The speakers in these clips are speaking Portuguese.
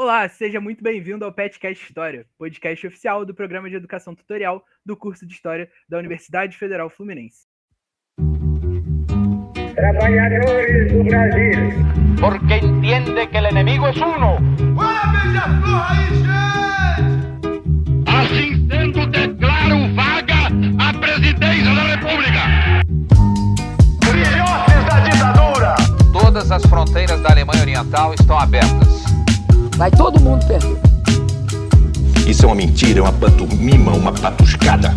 Olá, seja muito bem-vindo ao Petcast História, podcast oficial do programa de educação tutorial do curso de História da Universidade Federal Fluminense. Trabalhadores do Brasil. porque entiende que el enemigo es uno. Assim sendo, declaro vaga a presidência da República. Filhotes da ditadura. Todas as fronteiras da Alemanha Oriental estão abertas. Vai todo mundo perder. Isso é uma mentira, é uma pantomima, uma patuscada.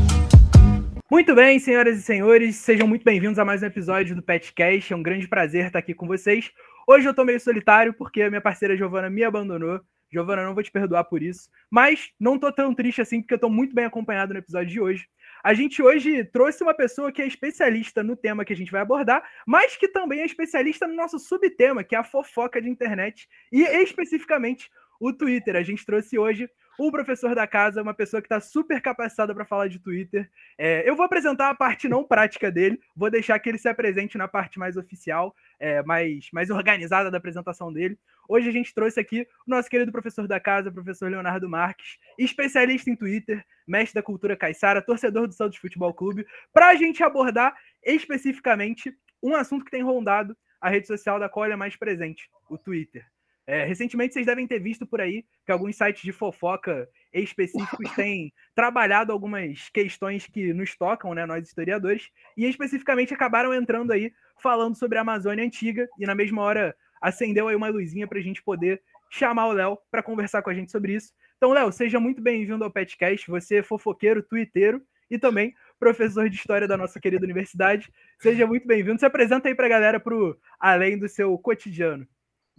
Muito bem, senhoras e senhores, sejam muito bem-vindos a mais um episódio do Petcast. É um grande prazer estar aqui com vocês. Hoje eu tô meio solitário porque a minha parceira Giovana me abandonou. Giovana, não vou te perdoar por isso, mas não tô tão triste assim porque eu tô muito bem acompanhado no episódio de hoje. A gente hoje trouxe uma pessoa que é especialista no tema que a gente vai abordar, mas que também é especialista no nosso subtema, que é a fofoca de internet e especificamente o Twitter. A gente trouxe hoje o professor da casa, uma pessoa que está super capacitada para falar de Twitter. É, eu vou apresentar a parte não prática dele, vou deixar que ele se apresente na parte mais oficial, é, mais, mais organizada da apresentação dele. Hoje a gente trouxe aqui o nosso querido professor da casa, professor Leonardo Marques, especialista em Twitter, mestre da cultura caiçara, torcedor do Santos Futebol Clube, para a gente abordar especificamente um assunto que tem rondado a rede social da qual ele é mais presente, o Twitter. É, recentemente vocês devem ter visto por aí que alguns sites de fofoca específicos têm trabalhado algumas questões que nos tocam, né, nós historiadores, e especificamente acabaram entrando aí falando sobre a Amazônia Antiga, e na mesma hora acendeu aí uma luzinha para a gente poder chamar o Léo para conversar com a gente sobre isso. Então, Léo, seja muito bem-vindo ao Petcast, você é fofoqueiro, twitteiro e também professor de História da nossa querida universidade. Seja muito bem-vindo. Se apresenta aí para a galera para além do seu cotidiano.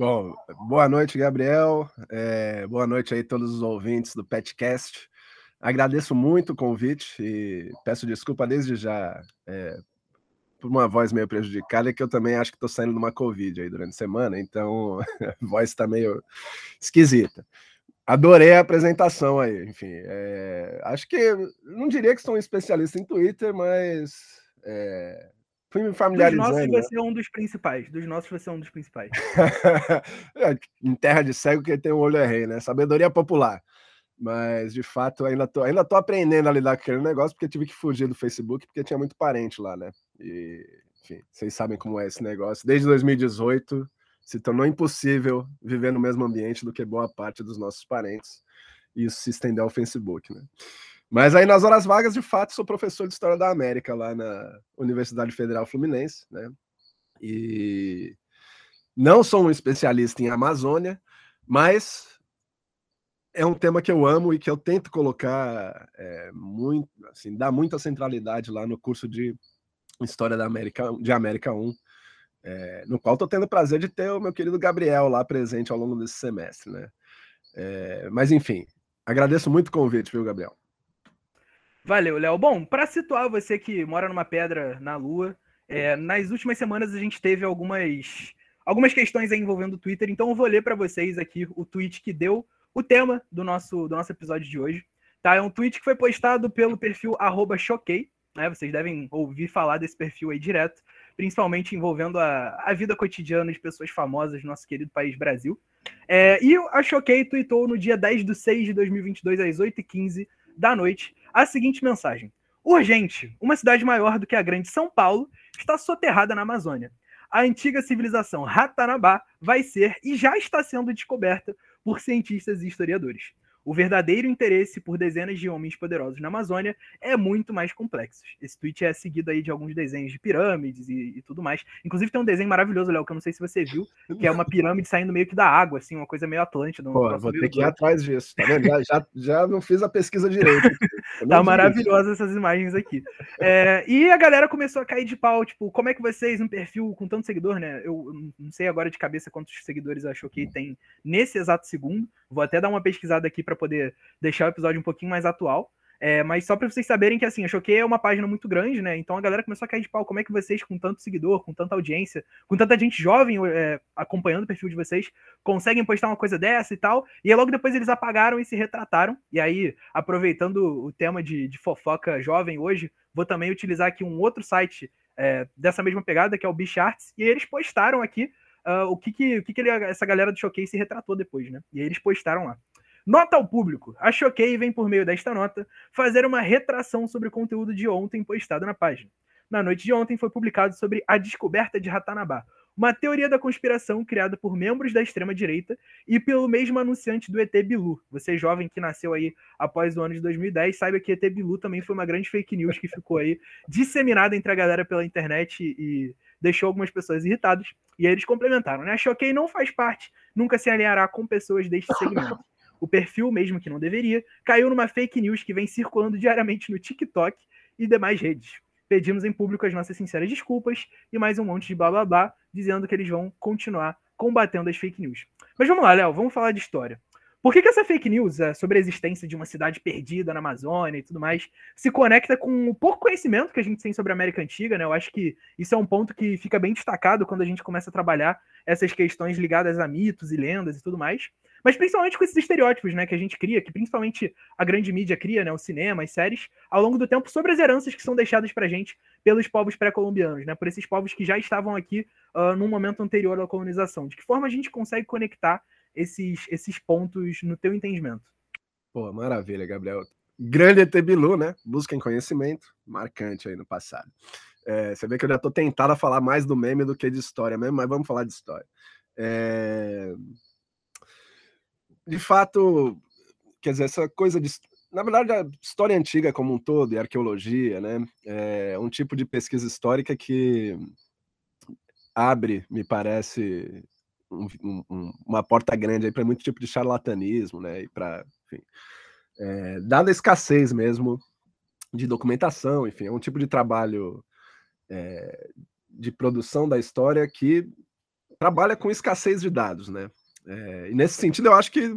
Bom, boa noite, Gabriel. É, boa noite aí todos os ouvintes do Petcast. Agradeço muito o convite e peço desculpa desde já é, por uma voz meio prejudicada, que eu também acho que estou saindo de uma Covid aí durante a semana, então a voz está meio esquisita. Adorei a apresentação aí, enfim. É, acho que não diria que sou um especialista em Twitter, mas é, fui me Dos familiarizando. nossos né? você é um dos principais. Dos nossos você é um dos principais. É, em terra de cego que tem um olho é rei, né? Sabedoria popular. Mas, de fato, ainda tô, ainda tô aprendendo a lidar com aquele negócio, porque tive que fugir do Facebook, porque tinha muito parente lá, né? E, enfim, vocês sabem como é esse negócio. Desde 2018, se tornou impossível viver no mesmo ambiente do que boa parte dos nossos parentes. E isso se estendeu ao Facebook, né? Mas aí, nas horas vagas, de fato, sou professor de História da América lá na Universidade Federal Fluminense, né? E não sou um especialista em Amazônia, mas é um tema que eu amo e que eu tento colocar é, muito, assim, dar muita centralidade lá no curso de História da América, de América 1, é, no qual estou tendo o prazer de ter o meu querido Gabriel lá presente ao longo desse semestre, né? É, mas enfim, agradeço muito o convite, viu, Gabriel? Valeu, Léo. Bom, para situar você que mora numa pedra na Lua, é, nas últimas semanas a gente teve algumas, algumas questões envolvendo o Twitter, então eu vou ler para vocês aqui o tweet que deu o tema do nosso, do nosso episódio de hoje. Tá? É um tweet que foi postado pelo perfil choquei, né? Vocês devem ouvir falar desse perfil aí direto, principalmente envolvendo a, a vida cotidiana de pessoas famosas do nosso querido país Brasil. É, e a Choquei tweetou no dia 10 de 6 de 2022, às 8h15 da noite, a seguinte mensagem. Urgente, uma cidade maior do que a grande São Paulo está soterrada na Amazônia. A antiga civilização Ratanabá vai ser e já está sendo descoberta por cientistas e historiadores. O verdadeiro interesse por dezenas de homens poderosos na Amazônia é muito mais complexo. Esse tweet é seguido aí de alguns desenhos de pirâmides e, e tudo mais. Inclusive tem um desenho maravilhoso, Léo, que eu não sei se você viu, que é uma pirâmide saindo meio que da água, assim, uma coisa meio Atlântida. um Pô, vou ter que ir atrás disso, tá vendo? Já, já, já não fiz a pesquisa direito. Tá vi maravilhosa essas imagens aqui. É, e a galera começou a cair de pau, tipo, como é que vocês, um perfil com tanto seguidor, né? Eu não sei agora de cabeça quantos seguidores achou que tem nesse exato segundo. Vou até dar uma pesquisada aqui para poder deixar o episódio um pouquinho mais atual. É, mas só para vocês saberem que assim, a Choquei é uma página muito grande, né? Então a galera começou a cair de pau. Como é que vocês, com tanto seguidor, com tanta audiência, com tanta gente jovem é, acompanhando o perfil de vocês, conseguem postar uma coisa dessa e tal? E aí logo depois eles apagaram e se retrataram. E aí, aproveitando o tema de, de fofoca jovem hoje, vou também utilizar aqui um outro site é, dessa mesma pegada, que é o Bicharts, e eles postaram aqui uh, o que, que, o que, que ele, essa galera do Choquei se retratou depois, né? E aí eles postaram lá. Nota ao público. A Choquei vem, por meio desta nota, fazer uma retração sobre o conteúdo de ontem postado na página. Na noite de ontem foi publicado sobre a descoberta de Ratanabá, uma teoria da conspiração criada por membros da extrema-direita e pelo mesmo anunciante do ET Bilu. Você jovem que nasceu aí após o ano de 2010, saiba que ET Bilu também foi uma grande fake news que ficou aí disseminada entre a galera pela internet e deixou algumas pessoas irritadas. E aí eles complementaram, né? A Choquei não faz parte, nunca se alinhará com pessoas deste segmento. O perfil, mesmo que não deveria, caiu numa fake news que vem circulando diariamente no TikTok e demais redes. Pedimos em público as nossas sinceras desculpas e mais um monte de blá, dizendo que eles vão continuar combatendo as fake news. Mas vamos lá, Léo, vamos falar de história. Por que, que essa fake news é, sobre a existência de uma cidade perdida na Amazônia e tudo mais se conecta com o pouco conhecimento que a gente tem sobre a América Antiga, né? Eu acho que isso é um ponto que fica bem destacado quando a gente começa a trabalhar essas questões ligadas a mitos e lendas e tudo mais. Mas principalmente com esses estereótipos, né, que a gente cria, que principalmente a grande mídia cria, né, o cinema, as séries, ao longo do tempo sobre as heranças que são deixadas pra gente pelos povos pré-colombianos, né, por esses povos que já estavam aqui uh, num momento anterior à colonização. De que forma a gente consegue conectar esses, esses pontos no teu entendimento? Pô, maravilha, Gabriel. Grande ET Bilu, né? Busca em conhecimento, marcante aí no passado. É, você vê que eu já tô tentado a falar mais do meme do que de história mesmo, mas vamos falar de história. É de fato, quer dizer, essa coisa de. Na verdade, a história antiga como um todo, e arqueologia, né, é um tipo de pesquisa histórica que abre, me parece, um, um, uma porta grande para muito tipo de charlatanismo, né, e para, enfim, é, dada a escassez mesmo de documentação, enfim, é um tipo de trabalho é, de produção da história que trabalha com escassez de dados, né? É, e nesse sentido, eu acho que,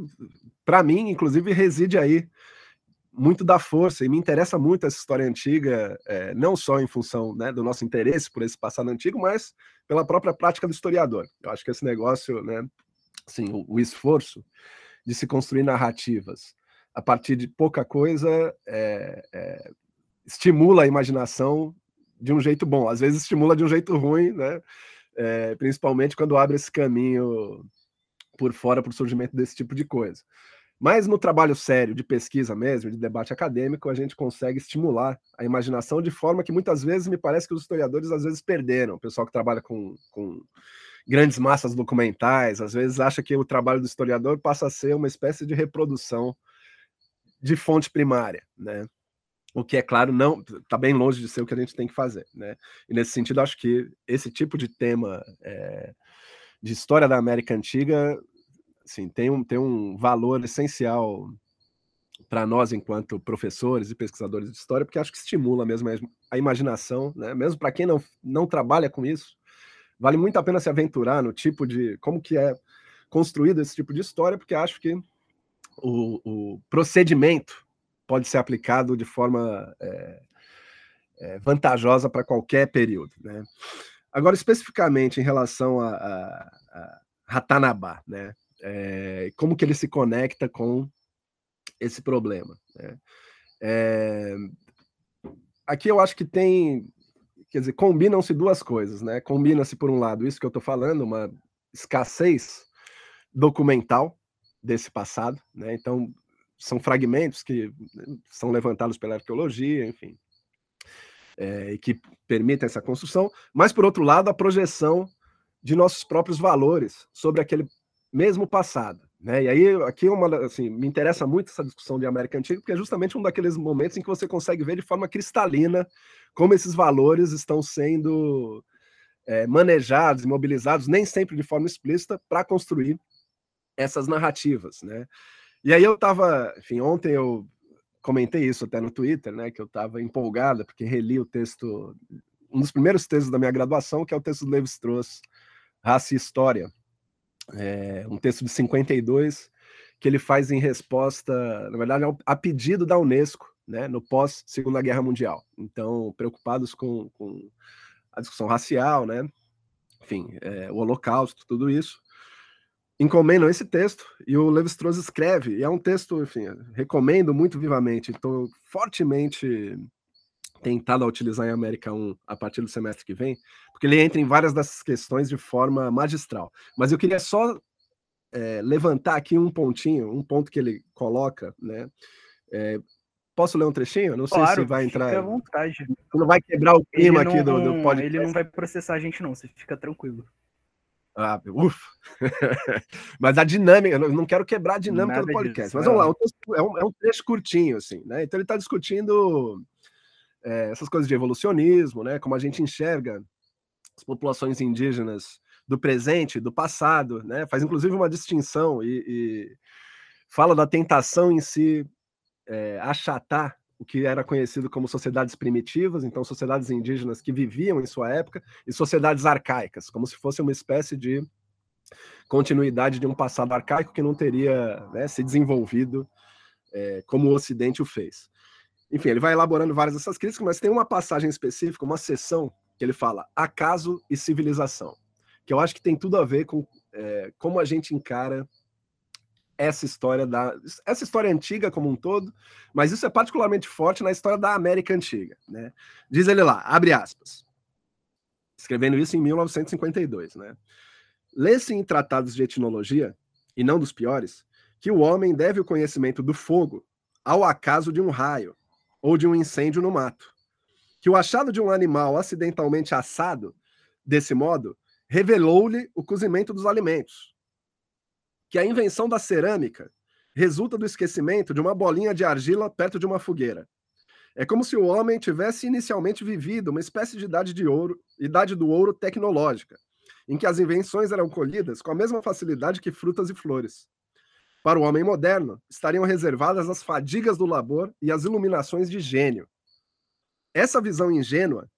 para mim, inclusive, reside aí muito da força, e me interessa muito essa história antiga, é, não só em função né, do nosso interesse por esse passado antigo, mas pela própria prática do historiador. Eu acho que esse negócio, né, assim, o, o esforço de se construir narrativas a partir de pouca coisa é, é, estimula a imaginação de um jeito bom, às vezes estimula de um jeito ruim, né? É, principalmente quando abre esse caminho por fora para o surgimento desse tipo de coisa. Mas no trabalho sério, de pesquisa mesmo, de debate acadêmico, a gente consegue estimular a imaginação de forma que muitas vezes me parece que os historiadores às vezes perderam. O pessoal que trabalha com, com grandes massas documentais, às vezes acha que o trabalho do historiador passa a ser uma espécie de reprodução de fonte primária, né? O que é claro não está bem longe de ser o que a gente tem que fazer, né? E nesse sentido acho que esse tipo de tema é, de história da América Antiga, assim, tem um, tem um valor essencial para nós enquanto professores e pesquisadores de história, porque acho que estimula mesmo a imaginação, né? Mesmo para quem não, não trabalha com isso, vale muito a pena se aventurar no tipo de como que é construído esse tipo de história, porque acho que o, o procedimento pode ser aplicado de forma é, é, vantajosa para qualquer período, né? Agora, especificamente em relação a, a, a Ratanabá, né? É, como que ele se conecta com esse problema? Né? É, aqui eu acho que tem, quer dizer, combinam-se duas coisas, né? Combina-se, por um lado, isso que eu estou falando, uma escassez documental desse passado, né? Então, são fragmentos que são levantados pela arqueologia, enfim, é, e que permitem essa construção, mas, por outro lado, a projeção de nossos próprios valores sobre aquele mesmo passado. Né? E aí, aqui uma, assim, me interessa muito essa discussão de América Antiga, porque é justamente um daqueles momentos em que você consegue ver de forma cristalina como esses valores estão sendo é, manejados mobilizados, nem sempre de forma explícita, para construir essas narrativas. Né? E aí eu estava, enfim, ontem eu comentei isso até no Twitter, né, que eu estava empolgada porque reli o texto, um dos primeiros textos da minha graduação, que é o texto do Levi-Strauss, Raça e História, é, um texto de 52 que ele faz em resposta, na verdade, a pedido da Unesco, né, no pós Segunda Guerra Mundial. Então, preocupados com, com a discussão racial, né, enfim, é, o Holocausto, tudo isso encomendam esse texto e o Levi Strauss escreve, e é um texto, enfim, recomendo muito vivamente, estou fortemente tentado a utilizar em América 1 a partir do semestre que vem, porque ele entra em várias dessas questões de forma magistral. Mas eu queria só é, levantar aqui um pontinho, um ponto que ele coloca, né? É, posso ler um trechinho? Não Claro, sei se vai entrar. Fica à vontade. Não vai quebrar o clima Ele aqui do, não- do podcast. Ele não vai processar a gente, não. Você fica tranquilo. Ah, ufa. mas a dinâmica, eu não- quero quebrar a dinâmica Nada do podcast. disso, mas vamos lá, é um, é um trecho curtinho, assim, né? Então ele está discutindo é, essas coisas de evolucionismo, né? Como a gente enxerga as populações indígenas do presente, do passado, né? Faz inclusive uma distinção e, e fala da tentação em si é, achatar o que era conhecido como sociedades primitivas, então sociedades indígenas que viviam em sua época, e sociedades arcaicas, como se fosse uma espécie de continuidade de um passado arcaico que não teria né, se desenvolvido é, como o Ocidente o fez. Enfim, ele vai elaborando várias dessas críticas, mas tem uma passagem específica, uma seção que ele fala acaso e civilização, que eu acho que tem tudo a ver com é, como a gente encara essa história da essa história antiga como um todo, mas isso é particularmente forte na história da América antiga, né? Diz ele lá, abre aspas, escrevendo isso em 1952, né? Lê-se em tratados de etnologia, e não dos piores, que o homem deve o conhecimento do fogo ao acaso de um raio ou de um incêndio no mato. Que o achado de um animal acidentalmente assado, desse modo, revelou-lhe o cozimento dos alimentos. Que a invenção da cerâmica resulta do esquecimento de uma bolinha de argila perto de uma fogueira. É como se o homem tivesse inicialmente vivido uma espécie de idade de ouro, idade do ouro tecnológica, em que as invenções eram colhidas com a mesma facilidade que frutas e flores. Para o homem moderno, estariam reservadas as fadigas do labor e as iluminações de gênio. Essa visão ingênua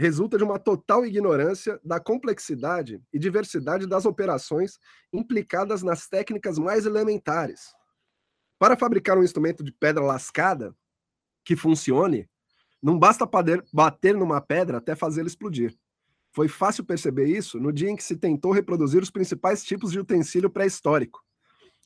resulta de uma total ignorância da complexidade e diversidade das operações implicadas nas técnicas mais elementares. Para fabricar um instrumento de pedra lascada que funcione, não basta bater numa pedra até fazê-la explodir. Foi fácil perceber isso no dia em que se tentou reproduzir os principais tipos de utensílio pré-histórico.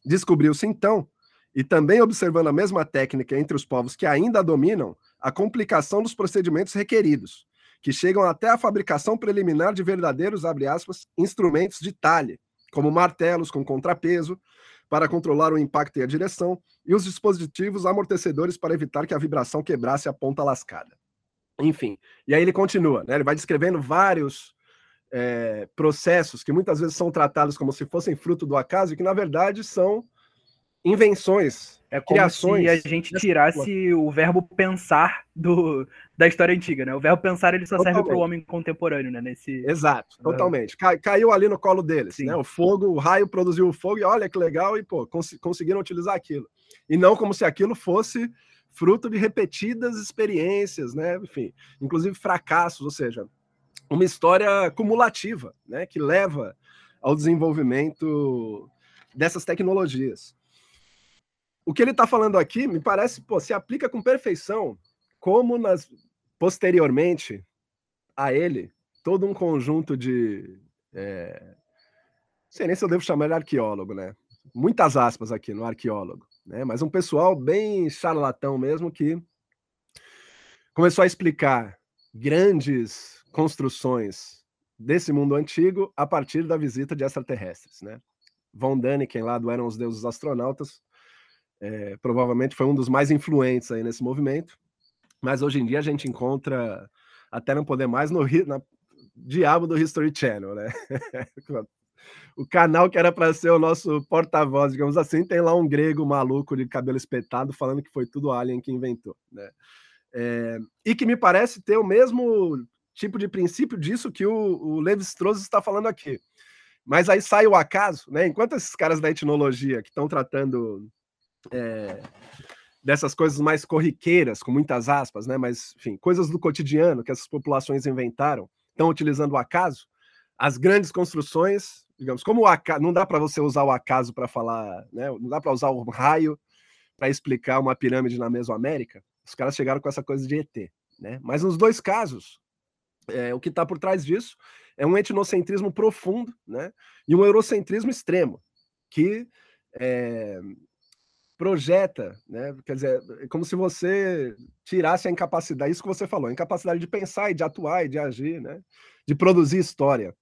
Descobriu-se então, e também observando a mesma técnica entre os povos que ainda a dominam, a complicação dos procedimentos requeridos, que chegam até a fabricação preliminar de verdadeiros, abre aspas, instrumentos de talhe, como martelos com contrapeso, para controlar o impacto e a direção, e os dispositivos amortecedores para evitar que a vibração quebrasse a ponta lascada. Enfim, e aí ele continua, né? ele vai descrevendo vários é, processos que muitas vezes são tratados como se fossem fruto do acaso e que, na verdade, são invenções, É como criações. se a gente tirasse o verbo pensar do, da história antiga, né? O verbo pensar ele só serve para o Totalmente. homem contemporâneo, né? Nesse... Exato, Aham. totalmente. Cai- caiu ali no colo deles, Sim. né? O fogo, o raio produziu o fogo e olha que legal, e pô, cons- conseguiram utilizar aquilo. E não como se aquilo fosse fruto de repetidas experiências, né? Enfim, inclusive fracassos, ou seja, uma história cumulativa, né? Que leva ao desenvolvimento dessas tecnologias. O que ele está falando aqui me parece, pô, se aplica com perfeição, como nas posteriormente a ele todo um conjunto de. É... Não sei nem se eu devo chamar de arqueólogo, né? Muitas aspas aqui no arqueólogo, né? Mas um pessoal bem charlatão mesmo que começou a explicar grandes construções desse mundo antigo a partir da visita de extraterrestres, né? Von Däniken lá do Eram os Deuses Astronautas é, provavelmente foi um dos mais influentes aí nesse movimento, mas hoje em dia a gente encontra até não poder mais no na diabo do History Channel, né? o canal que era para ser o nosso porta-voz, digamos assim, tem lá um grego maluco de cabelo espetado falando que foi tudo Alien que inventou, né? É, e que me parece ter o mesmo tipo de princípio disso que o, o Levi-Strauss está falando aqui. Mas aí sai o acaso, né? Enquanto esses caras da etnologia que estão tratando é, dessas coisas mais corriqueiras, com muitas aspas, né? Mas, enfim, coisas do cotidiano que essas populações inventaram, estão utilizando o acaso. As grandes construções, digamos, como o acaso, não dá para você usar o acaso para falar, né? Não dá para usar o raio para explicar uma pirâmide na Mesoamérica. Os caras chegaram com essa coisa de ET, né? Mas nos dois casos, é, o que está por trás disso é um etnocentrismo profundo, né? E um eurocentrismo extremo, que é, projeta, né? Quer dizer, é como se você tirasse a incapacidade, isso que você falou, a incapacidade de pensar e de atuar e de agir, né? De produzir história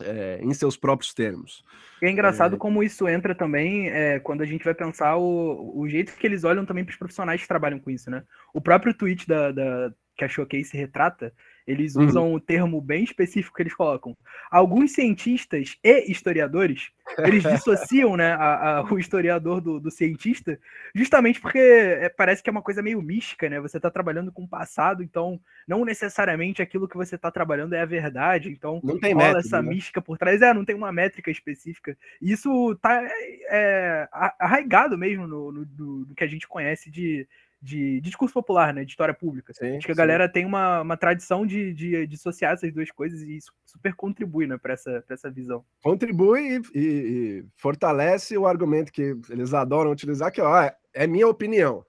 é, em seus próprios termos. E é engraçado é... como isso entra também é, quando a gente vai pensar o, o jeito que eles olham também para os profissionais que trabalham com isso, né? O próprio tweet da, da que a Showcase retrata, eles uhum. usam um termo bem específico que eles colocam. Alguns cientistas e historiadores, eles dissociam né, a, a, o historiador do, do, cientista, justamente porque é, parece que é uma coisa meio mística, né? Você está trabalhando com o passado, então não necessariamente aquilo que você está trabalhando é a verdade. Então não tem essa né? mística por trás, é, não tem uma métrica específica. E isso está é, arraigado mesmo no, no, no que a gente conhece de de, de, discurso popular, né? De história pública. Sim, Acho que a sim. galera tem uma, uma tradição de, de, associar essas duas coisas e isso super contribui né, para essa, essa visão. Contribui e, e, fortalece o argumento que eles adoram utilizar, que ó, é minha opinião.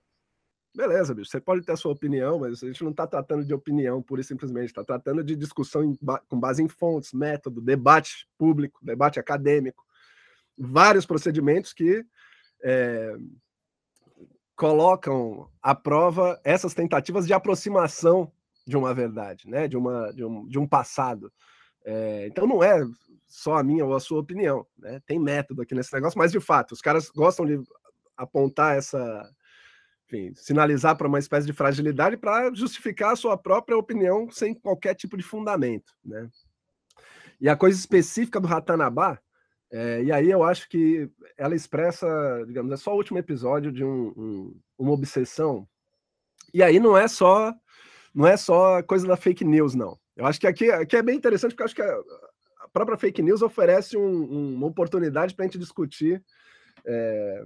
Beleza, bicho, você pode ter a sua opinião, mas a gente não está tratando de opinião pura e simplesmente, está tratando de discussão em, com base em fontes, método, debate público, debate acadêmico, vários procedimentos que é, colocam à prova essas tentativas de aproximação de uma verdade, né? de, uma, de, um, de um passado. É, então não é só a minha ou a sua opinião, né? tem método aqui nesse negócio, mas de fato, os caras gostam de apontar essa, enfim, sinalizar para uma espécie de fragilidade para justificar a sua própria opinião sem qualquer tipo de fundamento. Né? E a coisa específica do Ratanabá é, e aí eu acho que ela expressa, digamos, é só o último episódio de um, um, uma obsessão. E aí não é só não é só coisa da fake news, não. Eu acho que aqui, aqui é bem interessante, porque acho que a, a própria fake news oferece um, uma oportunidade para a gente discutir é,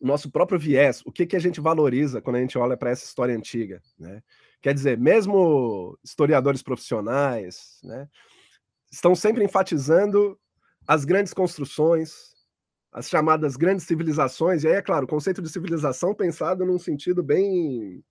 o nosso próprio viés, o que, que a gente valoriza quando a gente olha para essa história antiga. Né? Quer dizer, mesmo historiadores profissionais né, estão sempre enfatizando as grandes construções, as chamadas grandes civilizações, e aí, é claro, o conceito de civilização pensado num sentido bem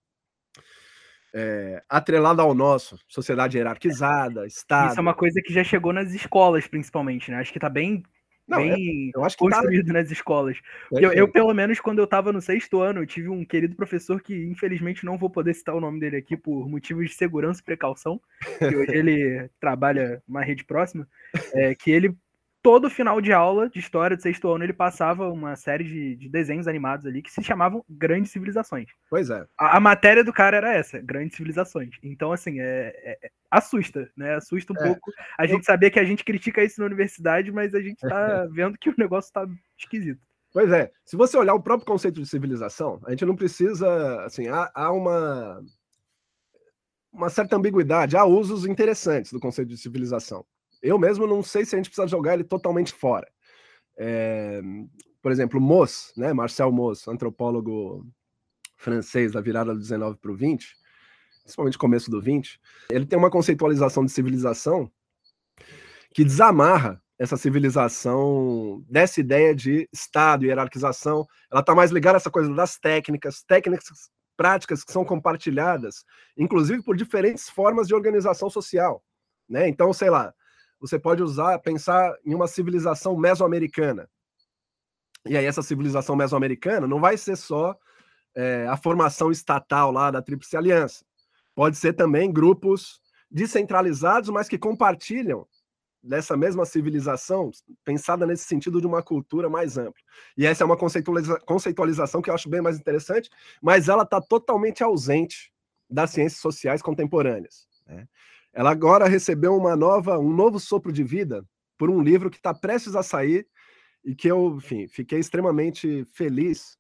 é, atrelado ao nosso, sociedade hierarquizada, Estado. Isso é uma coisa que já chegou nas escolas, principalmente, né? Acho que está bem, Não, é, bem que tá construído tá... nas escolas. É eu, eu, pelo menos, quando eu estava no sexto ano, eu tive um querido professor que, infelizmente, não vou poder citar o nome dele aqui por motivos de segurança e precaução, que hoje ele trabalha uma rede próxima, é, que ele todo final de aula de história do sexto ano ele passava uma série de, de, desenhos animados ali que se chamavam Grandes Civilizações. Pois é. A, a matéria do cara era essa, Grandes Civilizações. Então, assim, é, é, é assusta, né? Assusta um é. pouco. A gente sabia que a gente critica isso na universidade, mas a gente tá vendo que o negócio tá esquisito. Pois é. Se você olhar o próprio conceito de civilização, a gente não precisa, assim, há, há uma uma certa ambiguidade, há usos interessantes do conceito de civilização eu mesmo não sei se a gente precisa jogar ele totalmente fora. É, por exemplo, Moss, né, Marcel Moss, antropólogo francês da virada do 19 para o 20, principalmente começo do 20, ele tem uma conceitualização de civilização que desamarra essa civilização dessa ideia de Estado, hierarquização. Ela está mais ligada a essa coisa das técnicas, técnicas práticas que são compartilhadas, inclusive por diferentes formas de organização social. Né? Então, sei lá, você pode usar, pensar em uma civilização mesoamericana. E aí, essa civilização mesoamericana não vai ser só é, a formação estatal lá da Tríplice Aliança. Pode ser também grupos descentralizados, mas que compartilham dessa mesma civilização, pensada nesse sentido de uma cultura mais ampla. E essa é uma conceitualiza conceitualização que eu acho bem mais interessante, mas ela está totalmente ausente das ciências sociais contemporâneas. Né? Ela agora recebeu uma nova, um novo sopro de vida por um livro que está prestes a sair e que eu, enfim, fiquei extremamente feliz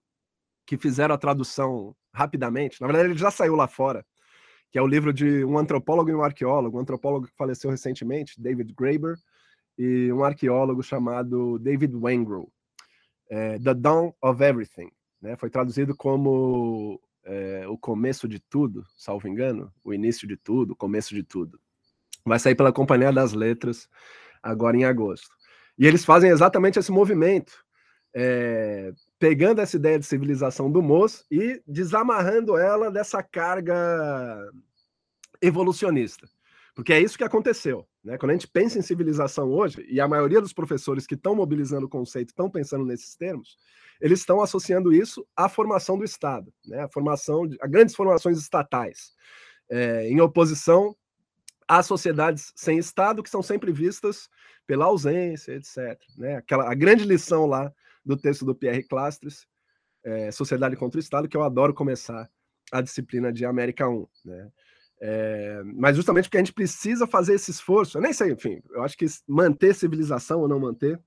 que fizeram a tradução rapidamente. Na verdade, ele já saiu lá fora, que é o livro de um antropólogo e um arqueólogo, um antropólogo que faleceu recentemente, David Graeber, e um arqueólogo chamado David Wengrow, é, The Dawn of Everything. Né? Foi traduzido como é, o começo de tudo, salvo engano, o início de tudo, o começo de tudo. Vai sair pela Companhia das Letras agora em agosto. E eles fazem exatamente esse movimento, é, pegando essa ideia de civilização do moço e desamarrando ela dessa carga evolucionista. Porque é isso que aconteceu. Né? Quando a gente pensa em civilização hoje, e a maioria dos professores que estão mobilizando o conceito estão pensando nesses termos, eles estão associando isso à formação do Estado, né? a formação de, a grandes formações estatais, é, em oposição às sociedades sem Estado, que são sempre vistas pela ausência, etc. Né? Aquela, a grande lição lá do texto do Pierre Clastres, é, Sociedade contra o Estado, que eu adoro começar a disciplina de América 1. Né? É, mas justamente porque a gente precisa fazer esse esforço, eu nem sei, enfim, eu acho que manter civilização ou não manter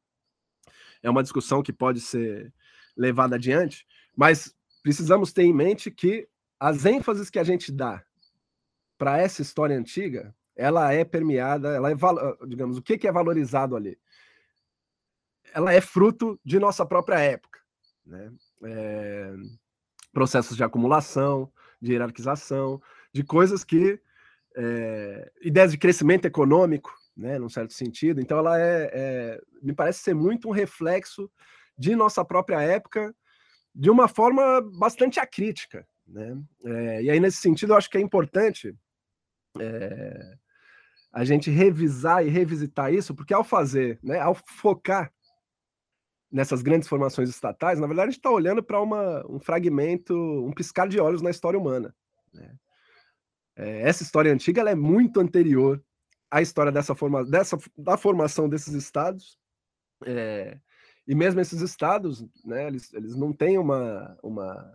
é uma discussão que pode ser levada adiante, mas precisamos ter em mente que as ênfases que a gente dá para essa história antiga, ela é permeada, ela é, digamos, o que, que é valorizado ali? Ela é fruto de nossa própria época, né? É, processos de acumulação, de hierarquização, de coisas que. É, ideias de crescimento econômico, né, num certo sentido. Então, ela é, é, me parece ser muito um reflexo de nossa própria época, de uma forma bastante acrítica. Né? É, e aí, nesse sentido, eu acho que é importante é, a gente revisar e revisitar isso, porque ao fazer, né, ao focar nessas grandes formações estatais, na verdade, a gente está olhando para um fragmento, um piscar de olhos na história humana. Né? É, essa história antiga é muito anterior à história dessa forma, dessa, da formação desses estados. É, e mesmo esses estados, né, eles, eles não têm uma, uma.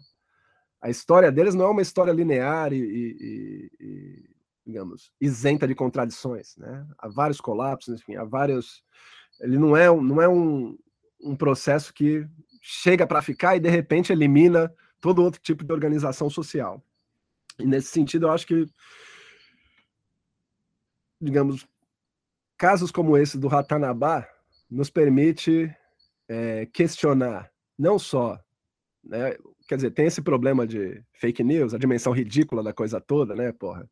A história deles não é uma história linear e, e, e digamos, isenta de contradições. Né? Há vários colapsos, enfim, há vários. Ele não é, não é um, um processo que chega para ficar e de repente elimina todo outro tipo de organização social. E nesse sentido, eu acho que, digamos, casos como esse do Ratanabá nos permite é, questionar não só, né, quer dizer, tem esse problema de fake news, a dimensão ridícula da coisa toda, né, porra?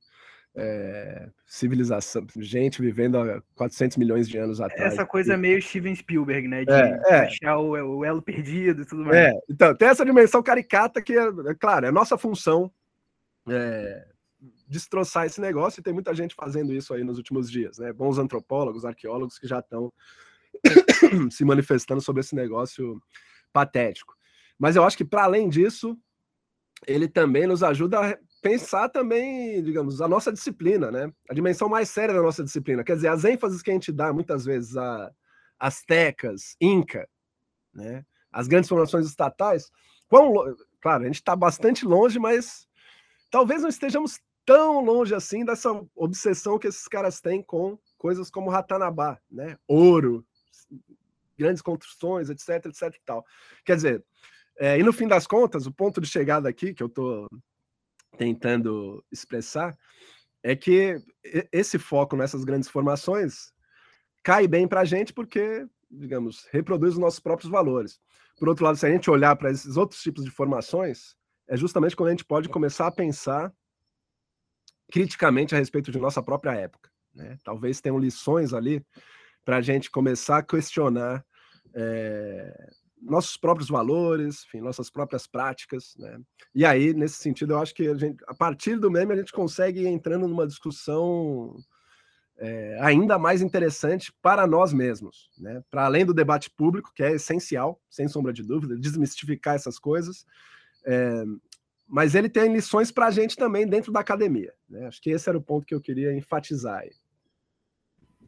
É, civilização, gente vivendo há 400 milhões de anos atrás. Essa coisa e... meio Steven Spielberg, né? De é, é. achar o, o, elo perdido e tudo mais. É, então, tem essa dimensão caricata que, é, é claro, é nossa função é, destroçar esse negócio, e tem muita gente fazendo isso aí nos últimos dias, né? Bons antropólogos, arqueólogos que já estão se manifestando sobre esse negócio patético. Mas eu acho que, para além disso, ele também nos ajuda a pensar também, digamos, a nossa disciplina, né? A dimensão mais séria da nossa disciplina. Quer dizer, as ênfases que a gente dá muitas vezes a astecas, inca, né? As grandes formações estatais, quão, claro, a gente está bastante longe, mas talvez não estejamos tão longe assim dessa obsessão que esses caras têm com coisas como Ratanabá, né? Ouro, grandes construções, etc, etc e tal. Quer dizer, é, e no fim das contas, o ponto de chegada aqui que eu estou tentando expressar é que esse foco nessas grandes formações cai bem para a gente porque, digamos, reproduz os nossos próprios valores. Por outro lado, se a gente olhar para esses outros tipos de formações, é justamente quando a gente pode começar a pensar criticamente a respeito de nossa própria época. Né? Talvez tenham lições ali para a gente começar a questionar é, nossos próprios valores, enfim, nossas próprias práticas. Né? E aí, nesse sentido, eu acho que a, gente, a partir do meme a gente consegue ir entrando numa discussão é, ainda mais interessante para nós mesmos, né? para além do debate público, que é essencial, sem sombra de dúvida, desmistificar essas coisas, é, mas ele tem lições para a gente também dentro da academia. Né? Acho que esse era o ponto que eu queria enfatizar. Aí.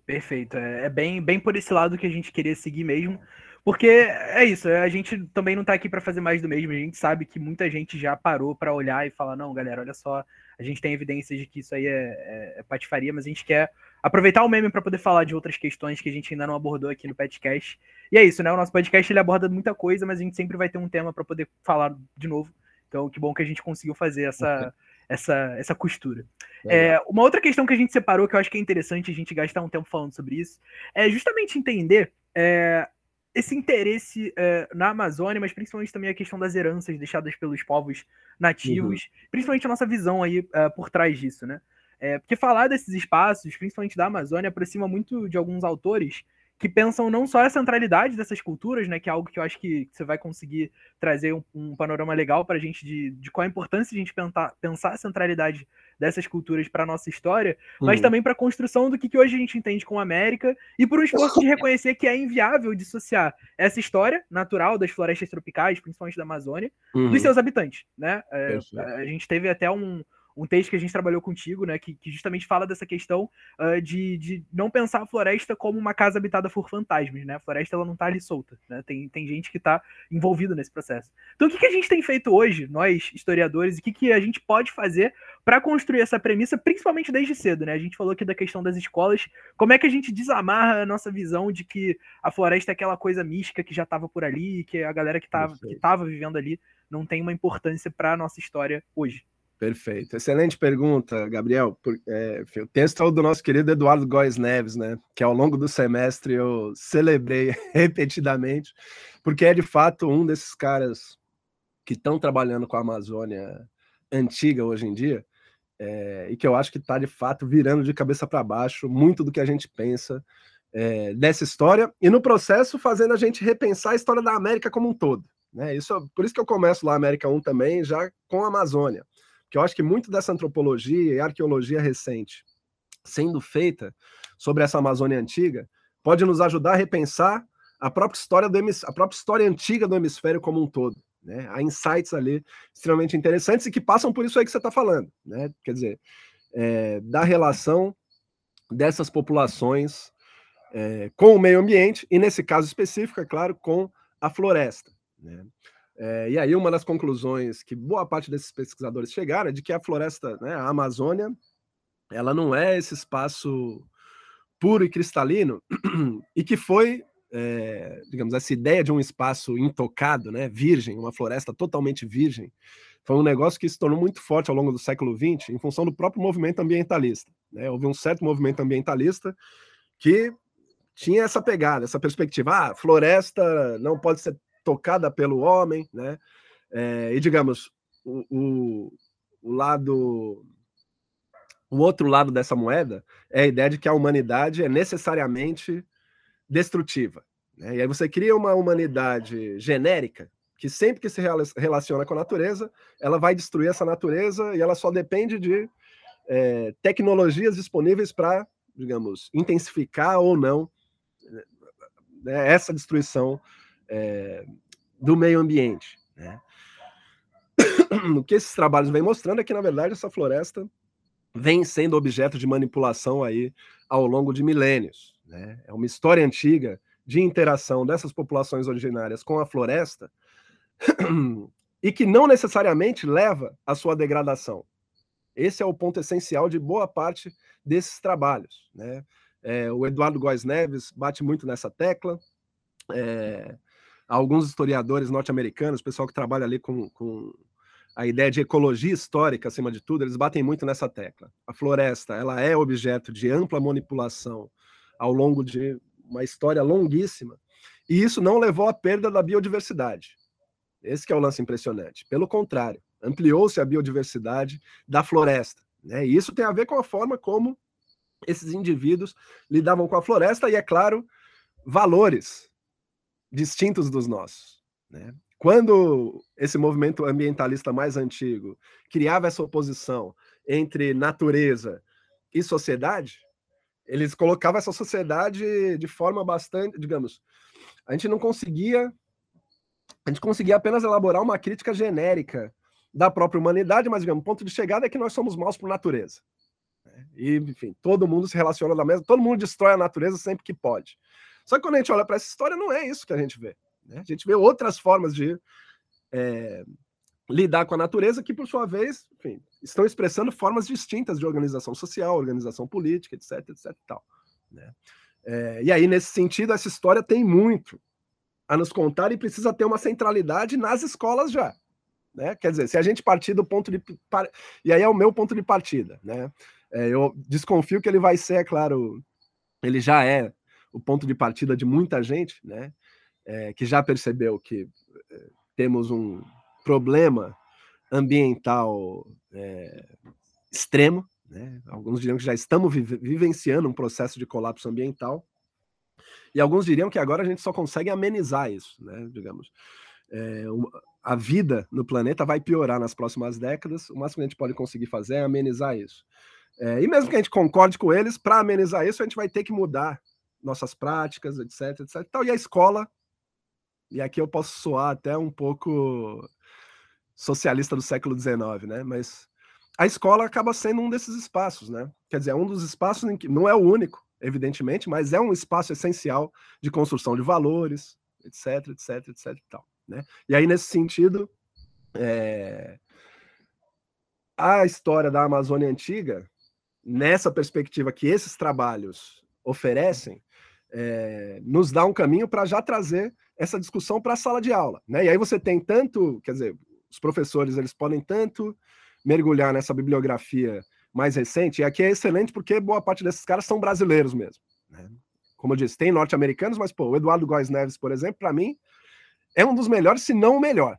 Perfeito, é, é bem, bem por esse lado que a gente queria seguir mesmo, porque é isso, a gente também não está aqui para fazer mais do mesmo, a gente sabe que muita gente já parou para olhar e falar, não, galera, olha só, a gente tem evidências de que isso aí é, é, é patifaria, mas a gente quer aproveitar o meme para poder falar de outras questões que a gente ainda não abordou aqui no podcast. E é isso, né? O nosso podcast ele aborda muita coisa, mas a gente sempre vai ter um tema para poder falar de novo. Então, que bom que a gente conseguiu fazer essa, essa, essa costura. É, uma outra questão que a gente separou, que eu acho que é interessante a gente gastar um tempo falando sobre isso, é justamente entender é, esse interesse é, na Amazônia, mas principalmente também a questão das heranças deixadas pelos povos nativos, uhum. principalmente a nossa visão aí é, por trás disso, né? É, porque falar desses espaços, principalmente da Amazônia, aproxima muito de alguns autores que pensam não só a centralidade dessas culturas, né, que é algo que eu acho que você vai conseguir trazer um, um panorama legal para a gente de, de qual a importância de a gente pensar, pensar a centralidade dessas culturas para a nossa história, mas Uhum. também para a construção do que, que hoje a gente entende como América e por um esforço de reconhecer que é inviável dissociar essa história natural das florestas tropicais, principalmente da Amazônia, Uhum. dos seus habitantes, né? É, a gente teve até um, um texto que a gente trabalhou contigo, né? Que, que justamente fala dessa questão ah, de, de não pensar a floresta como uma casa habitada por fantasmas, né? A floresta ela não tá ali solta, né? Tem, tem gente que tá envolvida nesse processo. Então, o que, que a gente tem feito hoje, nós historiadores, e o que, que a gente pode fazer para construir essa premissa, principalmente desde cedo, né? A gente falou aqui da questão das escolas, como é que a gente desamarra a nossa visão de que a floresta é aquela coisa mística que já estava por ali, que a galera que tava, que tava vivendo ali não tem uma importância para a nossa história hoje. Perfeito. Excelente pergunta, Gabriel. Por- é, o texto é o do nosso querido Eduardo Góes Neves, né? Que ao longo do semestre eu celebrei repetidamente, porque é de fato um desses caras que estão trabalhando com a Amazônia antiga hoje em dia, é, e que eu acho que está de fato virando de cabeça para baixo muito do que a gente pensa é, dessa história, e no processo fazendo a gente repensar a história da América como um todo. Né? Isso, por isso que eu começo lá América 1 também, já com a Amazônia que eu acho que muito dessa antropologia e arqueologia recente sendo feita sobre essa Amazônia antiga pode nos ajudar a repensar a própria história do a própria história antiga do hemisfério como um todo. Né? Há insights ali extremamente interessantes e que passam por isso aí que você está falando. Né? Quer dizer, é, da relação dessas populações é, com o meio ambiente e, nesse caso específico, é claro, com a floresta. Né? É, e aí, uma das conclusões que boa parte desses pesquisadores chegaram é de que a floresta, né, a Amazônia, ela não é esse espaço puro e cristalino, e que foi, é, digamos, essa ideia de um espaço intocado, né, virgem, uma floresta totalmente virgem, foi um negócio que se tornou muito forte ao longo do século XX, em função do próprio movimento ambientalista. Né? Houve um certo movimento ambientalista que tinha essa pegada, essa perspectiva, ah, floresta não pode ser tocada pelo homem, né? É, e digamos, o, o, o, lado. O outro lado dessa moeda é a ideia de que a humanidade é necessariamente destrutiva. Né? E aí você cria uma humanidade genérica que sempre que se relaciona com a natureza, ela vai destruir essa natureza e ela só depende de é, tecnologias disponíveis para, digamos, intensificar ou não né, essa destruição é, do meio ambiente. Né? o que esses trabalhos vêm mostrando é que, na verdade, essa floresta vem sendo objeto de manipulação aí ao longo de milênios. Né? É uma história antiga de interação dessas populações originárias com a floresta e que não necessariamente leva à sua degradação. Esse é o ponto essencial de boa parte desses trabalhos. Né? É, o Eduardo Góes Neves bate muito nessa tecla. É, alguns historiadores norte-americanos, pessoal que trabalha ali com, com, a ideia de ecologia histórica, acima de tudo, eles batem muito nessa tecla. A floresta ela é objeto de ampla manipulação ao longo de uma história longuíssima, e isso não levou à perda da biodiversidade. Esse é o lance impressionante. Pelo contrário, ampliou-se a biodiversidade da floresta. Né? E isso tem a ver com a forma como esses indivíduos lidavam com a floresta e, é claro, valores distintos dos nossos. Né? Quando esse movimento ambientalista mais antigo criava essa oposição entre natureza e sociedade, eles colocavam essa sociedade de forma bastante, digamos, a gente não conseguia, a gente conseguia apenas elaborar uma crítica genérica da própria humanidade, mas digamos, o ponto de chegada é que nós somos maus por natureza. E, enfim, todo mundo se relaciona da mesma, todo mundo destrói a natureza sempre que pode. Só que quando a gente olha para essa história, não é isso que a gente vê. Né? A gente vê outras formas de é, lidar com a natureza que, por sua vez, enfim, estão expressando formas distintas de organização social, organização política, etc, etc e tal. Né? É, e aí, nesse sentido, essa história tem muito a nos contar e precisa ter uma centralidade nas escolas já. Né? Quer dizer, se a gente partir do ponto de. E aí é o meu ponto de partida. Né? É, eu desconfio que ele vai ser, é claro, ele já é o ponto de partida de muita gente, né? É, que já percebeu que é, temos um problema ambiental é, extremo, né? Alguns diriam que já estamos vive vivenciando um processo de colapso ambiental. E alguns diriam que agora a gente só consegue amenizar isso, né? Digamos. É, a vida no planeta vai piorar nas próximas décadas. O máximo que a gente pode conseguir fazer é amenizar isso. É, e mesmo que a gente concorde com eles, para amenizar isso, a gente vai ter que mudar nossas práticas, etc, etc. Então, e a escola, e aqui eu posso soar até um pouco socialista do século XIX, né? Mas a escola acaba sendo um desses espaços, né? Quer dizer, é um dos espaços em que não é o único, evidentemente, mas é um espaço essencial de construção de valores, etc, etc, etc e tal, né? E aí nesse sentido, é... a história da Amazônia antiga, nessa perspectiva que esses trabalhos oferecem, é... nos dá um caminho para já trazer essa discussão para a sala de aula, né? E aí você tem tanto, quer dizer, os professores eles podem tanto mergulhar nessa bibliografia mais recente, e aqui é excelente porque boa parte desses caras são brasileiros mesmo. Né? Como eu disse, tem norte-americanos, mas pô, o Eduardo Góes Neves, por exemplo, para mim, é um dos melhores, se não o melhor,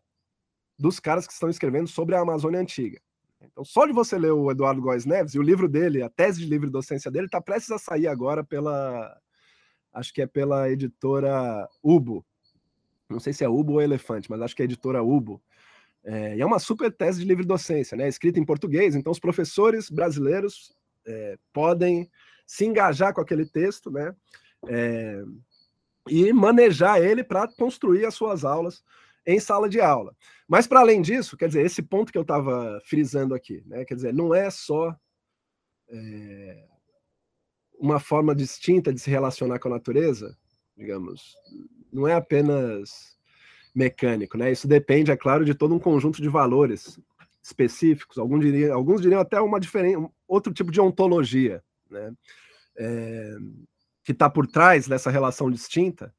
dos caras que estão escrevendo sobre a Amazônia Antiga. Então, só de você ler o Eduardo Góes Neves, e o livro dele, a tese de livre docência dele, está prestes a sair agora pela. Acho que é pela editora Ubo. Não sei se é Ubo ou Elefante, mas acho que é a editora Ubo. É, e é uma super tese de livre docência, né? Escrita em português, então os professores brasileiros é, podem se engajar com aquele texto, né? É, e manejar ele para construir as suas aulas em sala de aula. Mas para além disso, quer dizer, esse ponto que eu estava frisando aqui, né? Quer dizer, não é só é, uma forma distinta de se relacionar com a natureza, digamos, não é apenas mecânico, né? Isso depende, é claro, de todo um conjunto de valores específicos. Alguns diriam, alguns diriam até uma diferente, outro tipo de ontologia, né? É, que está por trás dessa relação distinta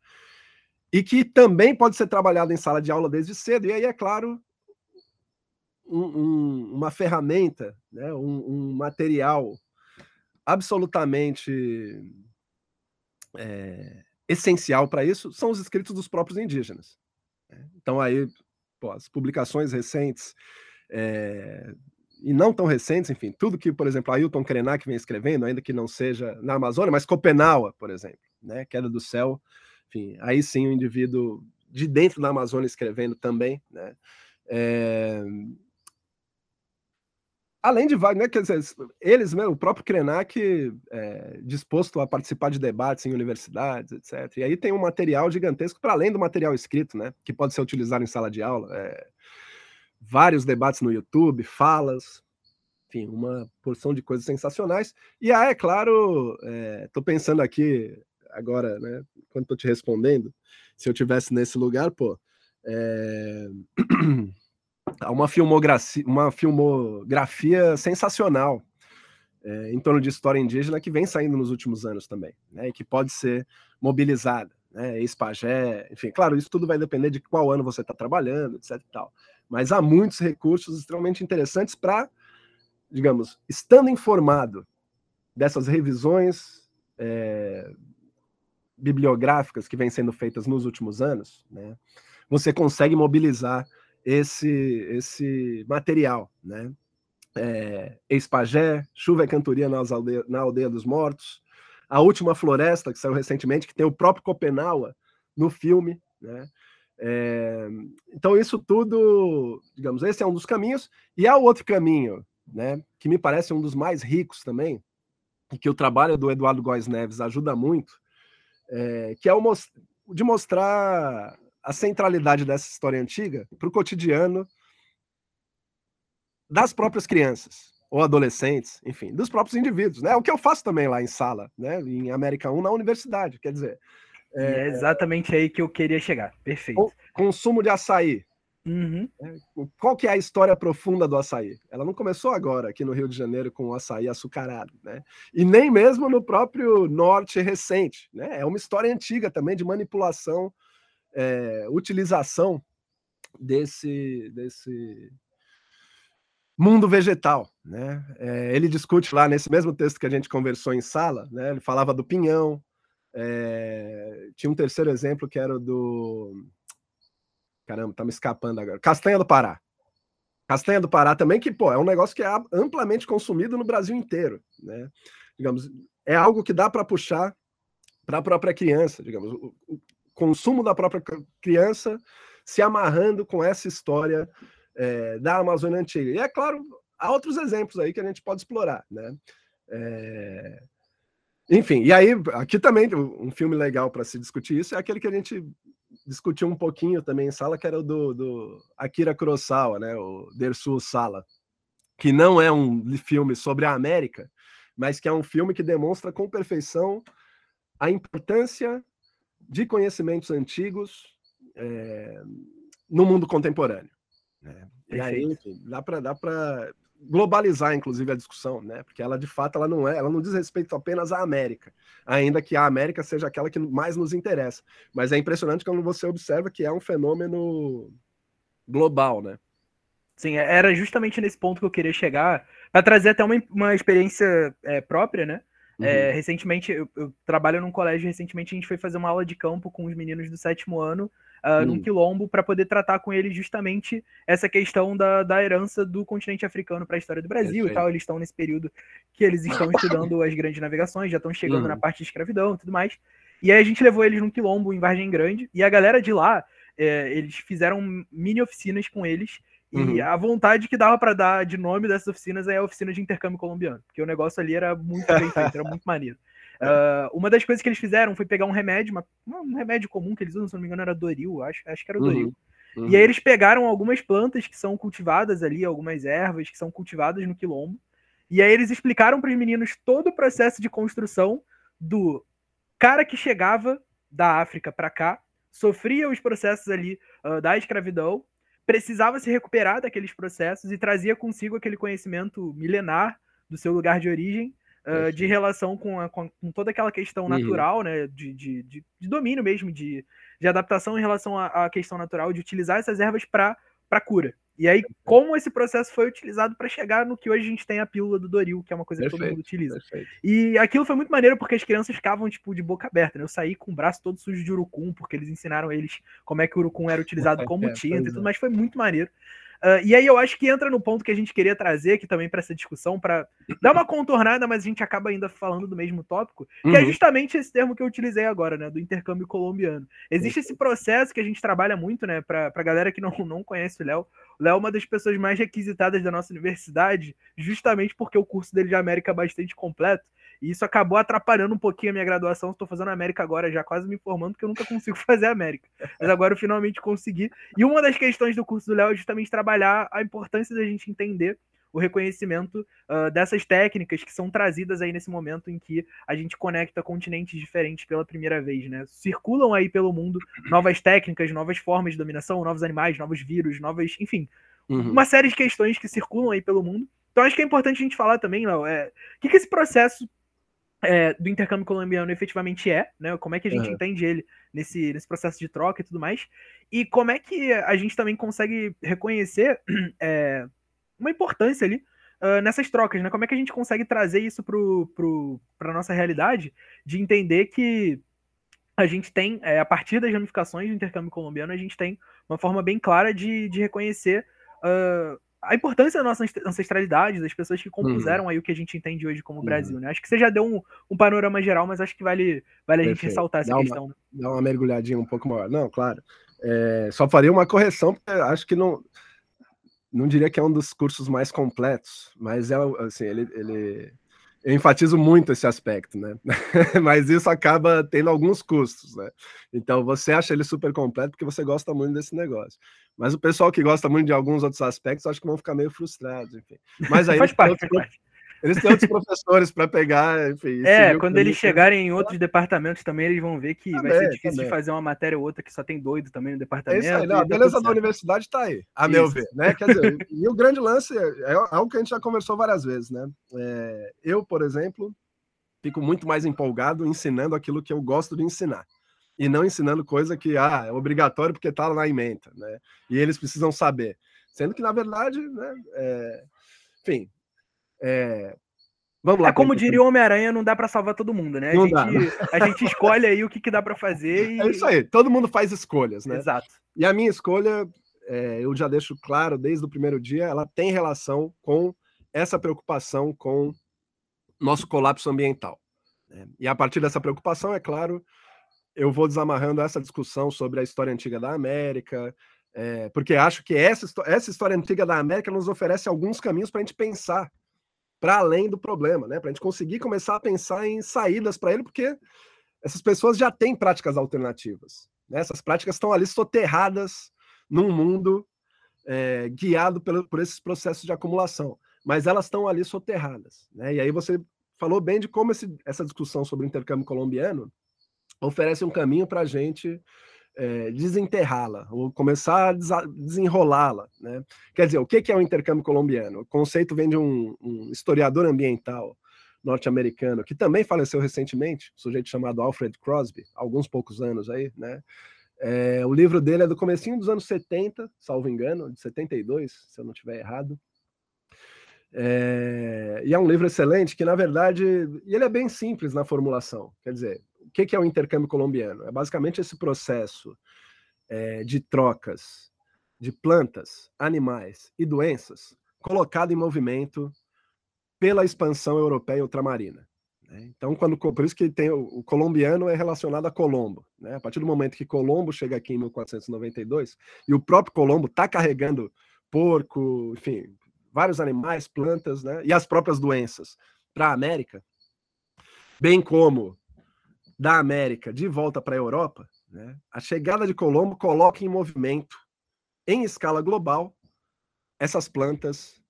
e que também pode ser trabalhado em sala de aula desde cedo. E aí, é claro, um, um, uma ferramenta, né? um, um material absolutamente é, essencial para isso são os escritos dos próprios indígenas. Então aí, pô, as publicações recentes é, e não tão recentes, enfim, tudo que, por exemplo, Ailton Krenak vem escrevendo, ainda que não seja na Amazônia, mas Copenaua, por exemplo, né, Queda do Céu, enfim, aí sim o indivíduo de dentro da Amazônia escrevendo também, né, é, Além de vários, né, quer dizer, eles mesmo, o próprio Krenak é, disposto a participar de debates em universidades, etc. E aí tem um material gigantesco, para além do material escrito, né, que pode ser utilizado em sala de aula. É, vários debates no YouTube, falas, enfim, uma porção de coisas sensacionais. E aí, é claro, estou é, pensando aqui agora, né, quando estou te respondendo, se eu tivesse nesse lugar, pô. É... uma filmografia, uma filmografia sensacional é, em torno de história indígena que vem saindo nos últimos anos também, né, e que pode ser mobilizada, né, ex-pagé, enfim, claro, isso tudo vai depender de qual ano você está trabalhando, etc e tal, mas há muitos recursos extremamente interessantes para, digamos, estando informado dessas revisões é, bibliográficas que vêm sendo feitas nos últimos anos, né, você consegue mobilizar esse, esse material, né? É, Ex-Pagé, Chuva e Cantoria aldeia, na Aldeia dos Mortos, A Última Floresta, que saiu recentemente, que tem o próprio Copenaua no filme, né? É, então, isso tudo, digamos, esse é um dos caminhos, e há outro caminho, né, que me parece um dos mais ricos também, e que o trabalho do Eduardo Góes Neves ajuda muito, é, que é o de mostrar a centralidade dessa história antiga para o cotidiano das próprias crianças ou adolescentes, enfim, dos próprios indivíduos, né? O que eu faço também lá em sala, né? Em América 1 na universidade, quer dizer. É, é exatamente aí que eu queria chegar. Perfeito. Consumo de açaí. Uhum. É, qual que é a história profunda do açaí? Ela não começou agora aqui no Rio de Janeiro com o açaí açucarado, né? E nem mesmo no próprio norte recente, né? É uma história antiga também de manipulação é, utilização desse, desse mundo vegetal. Né? É, ele discute lá nesse mesmo texto que a gente conversou em sala, né? ele falava do pinhão, é, tinha um terceiro exemplo que era do. Caramba, tá me escapando agora. Castanha do Pará. Castanha do Pará também, que pô, é um negócio que é amplamente consumido no Brasil inteiro. Né? Digamos, é algo que dá para puxar para a própria criança, digamos, consumo da própria criança se amarrando com essa história é, da Amazônia Antiga. E é claro, há outros exemplos aí que a gente pode explorar, né? É... Enfim, e aí, aqui também um filme legal para se discutir isso é aquele que a gente discutiu um pouquinho também em sala, que era o do, do Akira Kurosawa, né? O Dersu Sala, que não é um filme sobre a América, mas que é um filme que demonstra com perfeição a importância de conhecimentos antigos é, no mundo contemporâneo. Né? E aí, enfim, dá para dá globalizar, inclusive, a discussão, né? Porque ela, de fato, ela não é, ela não diz respeito apenas à América, ainda que a América seja aquela que mais nos interessa. Mas é impressionante quando você observa que é um fenômeno global, né? Sim, é, era justamente nesse ponto que eu queria chegar, para trazer até uma, uma experiência é, própria, né? É, uhum. É, recentemente, eu, eu, trabalho num colégio, recentemente a gente foi fazer uma aula de campo com os meninos do sétimo ano, uh, num quilombo, para poder tratar com eles justamente essa questão da, da herança do continente africano para a história do Brasil e tal. Eles estão nesse período que eles estão estudando as grandes navegações, já estão chegando uhum. na parte de escravidão e tudo mais. E aí a gente levou eles num quilombo em Vargem Grande, e a galera de lá, é, eles fizeram mini oficinas com eles e uhum. a vontade que dava para dar de nome dessas oficinas é a oficina de intercâmbio colombiano, porque o negócio ali era muito bem feito, era muito maneiro. Uh, uma das coisas que eles fizeram foi pegar um remédio, uma, um remédio comum que eles usam, se não me engano, era Doril, acho, acho que era o Doril. Uhum. Uhum. E aí eles pegaram algumas plantas que são cultivadas ali, algumas ervas que são cultivadas no quilombo. E aí eles explicaram para os meninos todo o processo de construção do cara que chegava da África para cá, sofria os processos ali uh, da escravidão precisava se recuperar daqueles processos e trazia consigo aquele conhecimento milenar do seu lugar de origem, uh, de relação com, a, com, toda aquela questão uhum. natural, né, de, de, de, de, domínio mesmo, de, de adaptação em relação à, à questão natural, de utilizar essas ervas para cura. E aí, como esse processo foi utilizado para chegar no que hoje a gente tem a pílula do Doril, que é uma coisa perfeito, que todo mundo utiliza. Perfeito. E aquilo foi muito maneiro porque as crianças ficavam, tipo, de boca aberta, né? Eu saí com o braço todo sujo de urucum, porque eles ensinaram eles como é que o urucum era utilizado como é, tinta e tudo, é. mas foi muito maneiro. Uh, e aí eu acho que entra no ponto que a gente queria trazer aqui também para essa discussão, para dar uma contornada, mas a gente acaba ainda falando do mesmo tópico, que é uhum. é justamente esse termo que eu utilizei agora, né, do intercâmbio colombiano. Existe esse processo que a gente trabalha muito, né, para a galera que não, não conhece o Léo. O Léo é uma das pessoas mais requisitadas da nossa universidade, justamente porque o curso dele de América é bastante completo. E isso acabou atrapalhando um pouquinho a minha graduação. Estou fazendo América agora, já quase me formando, porque eu nunca consigo fazer América. Mas agora eu finalmente consegui. E uma das questões do curso do Léo é justamente trabalhar a importância da gente entender o reconhecimento uh, dessas técnicas que são trazidas aí nesse momento em que a gente conecta continentes diferentes pela primeira vez, né? Circulam aí pelo mundo novas técnicas, novas formas de dominação, novos animais, novos vírus, novas, enfim, uhum. uma série de questões que circulam aí pelo mundo. Então acho que é importante a gente falar também, Léo, é, o que, que esse processo é, do intercâmbio colombiano efetivamente é, né? Como é que a gente uhum. entende ele nesse, nesse processo de troca e tudo mais. E como é que a gente também consegue reconhecer é, uma importância ali uh, nessas trocas, né? Como é que a gente consegue trazer isso para pro, a nossa realidade de entender que a gente tem, é, a partir das ramificações do intercâmbio colombiano, a gente tem uma forma bem clara de, de reconhecer uh, a importância da nossa ancestralidade, das pessoas que compuseram uhum. aí o que a gente entende hoje como uhum. Brasil, né? Acho que você já deu um, um panorama geral, mas acho que vale, vale a gente ressaltar essa dá questão. Uma, dá uma mergulhadinha um pouco maior. Não, claro. É, só faria uma correção, porque acho que não não diria que é um dos cursos mais completos, mas é assim, ele, ele eu enfatizo muito esse aspecto, né? Mas isso acaba tendo alguns custos, né? Então você acha ele super completo porque você gosta muito desse negócio. Mas o pessoal que gosta muito de alguns outros aspectos, acho que vão ficar meio frustrados, enfim. Mas aí faz parte, faz parte. Eles têm outros professores para pegar, enfim. É, quando eles chegarem em outros departamentos também, eles vão ver que também, vai ser difícil também. de fazer uma matéria ou outra que só tem doido também no departamento. É isso aí, não, a beleza da universidade está aí, a isso. meu ver, né? Quer dizer, e o grande lance é, é algo que a gente já conversou várias vezes, né? É, eu, por exemplo, fico muito mais empolgado ensinando aquilo que eu gosto de ensinar. E não ensinando coisa que ah, é obrigatório porque está na ementa, né? E eles precisam saber. Sendo que, na verdade, né, é, enfim, é, Vamos lá. É como diria o Homem-Aranha, não dá para salvar todo mundo, né? A, gente, dá, a gente escolhe aí o que, que dá para fazer. E... É isso aí, todo mundo faz escolhas, né? Exato. E a minha escolha, é, eu já deixo claro desde o primeiro dia, ela tem relação com essa preocupação com nosso colapso ambiental. Né? E a partir dessa preocupação, é claro, eu vou desamarrando essa discussão sobre a história antiga da América, é, porque acho que essa, essa história antiga da América nos oferece alguns caminhos para a gente pensar para além do problema, né? Para a gente conseguir começar a pensar em saídas para ele, porque essas pessoas já têm práticas alternativas. Né? Essas práticas estão ali soterradas num mundo é, guiado pelo, por esses processos de acumulação, mas elas estão ali soterradas. Né? E aí você falou bem de como esse, essa discussão sobre o intercâmbio colombiano oferece um caminho para a gente é, desenterrá-la, ou começar a desenrolá-la. Né? Quer dizer, o que é o intercâmbio colombiano? O conceito vem de um, um historiador ambiental norte-americano, que também faleceu recentemente, um sujeito chamado Alfred Crosby, alguns poucos anos aí, né? É, o livro dele é do comecinho dos anos 70, salvo engano, de 72, se eu não estiver errado. É, e é um livro excelente que, na verdade, ele é bem simples na formulação. Quer dizer, o que, que é o intercâmbio colombiano? É basicamente esse processo é, de trocas de plantas, animais e doenças colocado em movimento pela expansão europeia ultramarina. Né? Então, quando, por isso que tem o, o, colombiano é relacionado a Colombo. Né? A partir do momento que Colombo chega aqui em 1492 e o próprio Colombo está carregando porco, enfim, vários animais, plantas, né? e as próprias doenças para a América, bem como da América de volta para a Europa, né? a chegada de Colombo coloca em movimento, em escala global, essas plantas,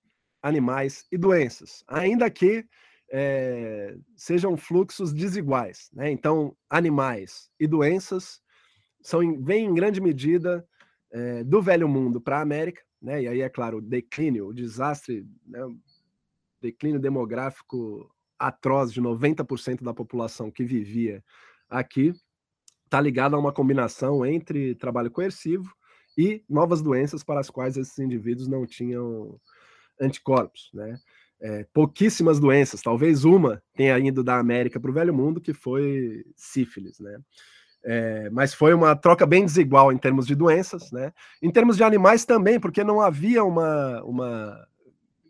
animais e doenças, ainda que é, sejam fluxos desiguais. Né? Então, animais e doenças são vêm em grande medida é, do velho mundo para a América, né? e aí, é claro, o declínio, o desastre, né? declínio demográfico atroz de 90% da população que vivia aqui está ligado a uma combinação entre trabalho coercivo e novas doenças para as quais esses indivíduos não tinham anticorpos, né? É, pouquíssimas doenças, talvez uma tenha ido da América para o Velho Mundo, que foi sífilis, né? É, mas foi uma troca bem desigual em termos de doenças, né? Em termos de animais também, porque não havia uma, uma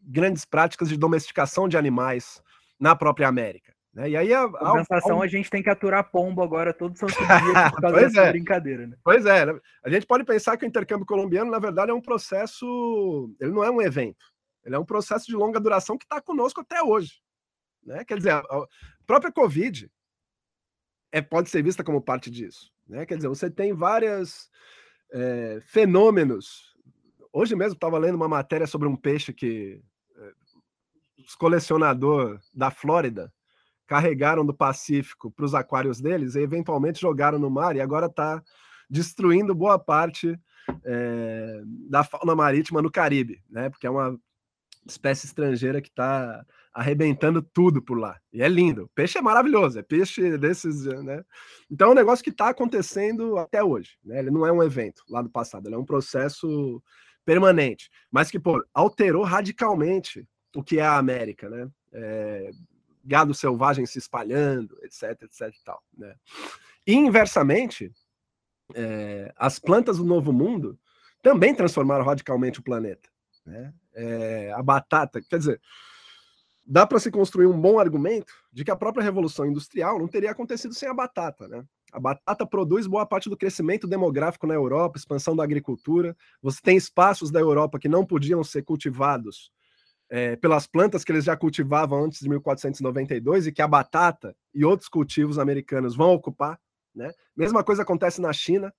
grandes práticas de domesticação de animais na própria América. Né? E aí a, compensação, a, a, gente tem que aturar pombo agora todo santo dia por causa dessa é. brincadeira. Né? Pois é, né? a gente pode pensar que o intercâmbio colombiano, na verdade, é um processo, ele não é um evento. Ele é um processo de longa duração que está conosco até hoje. Né? Quer dizer, a própria Covid é, pode ser vista como parte disso. Né? Quer dizer, você tem vários é, fenômenos. Hoje mesmo estava lendo uma matéria sobre um peixe que os colecionadores da Flórida carregaram do Pacífico para os aquários deles e eventualmente jogaram no mar e agora está destruindo boa parte é, da fauna marítima no Caribe, né? Porque é uma espécie estrangeira que está arrebentando tudo por lá. E é lindo. O peixe é maravilhoso, é peixe desses, né? Então é um negócio que está acontecendo até hoje, né? Ele não é um evento lá do passado, ele é um processo permanente, mas que pô, alterou radicalmente o que é a América, né? É, gado selvagem se espalhando, etc, etc e tal, né? E inversamente, é, as plantas do Novo Mundo também transformaram radicalmente o planeta, né? é, a batata. Quer dizer, dá para se construir um bom argumento de que a própria Revolução Industrial não teria acontecido sem a batata, né? A batata produz boa parte do crescimento demográfico na Europa, expansão da agricultura. Você tem espaços da Europa que não podiam ser cultivados é, pelas plantas que eles já cultivavam antes de 1492 e que a batata e outros cultivos americanos vão ocupar. Né? Mesma coisa acontece na China.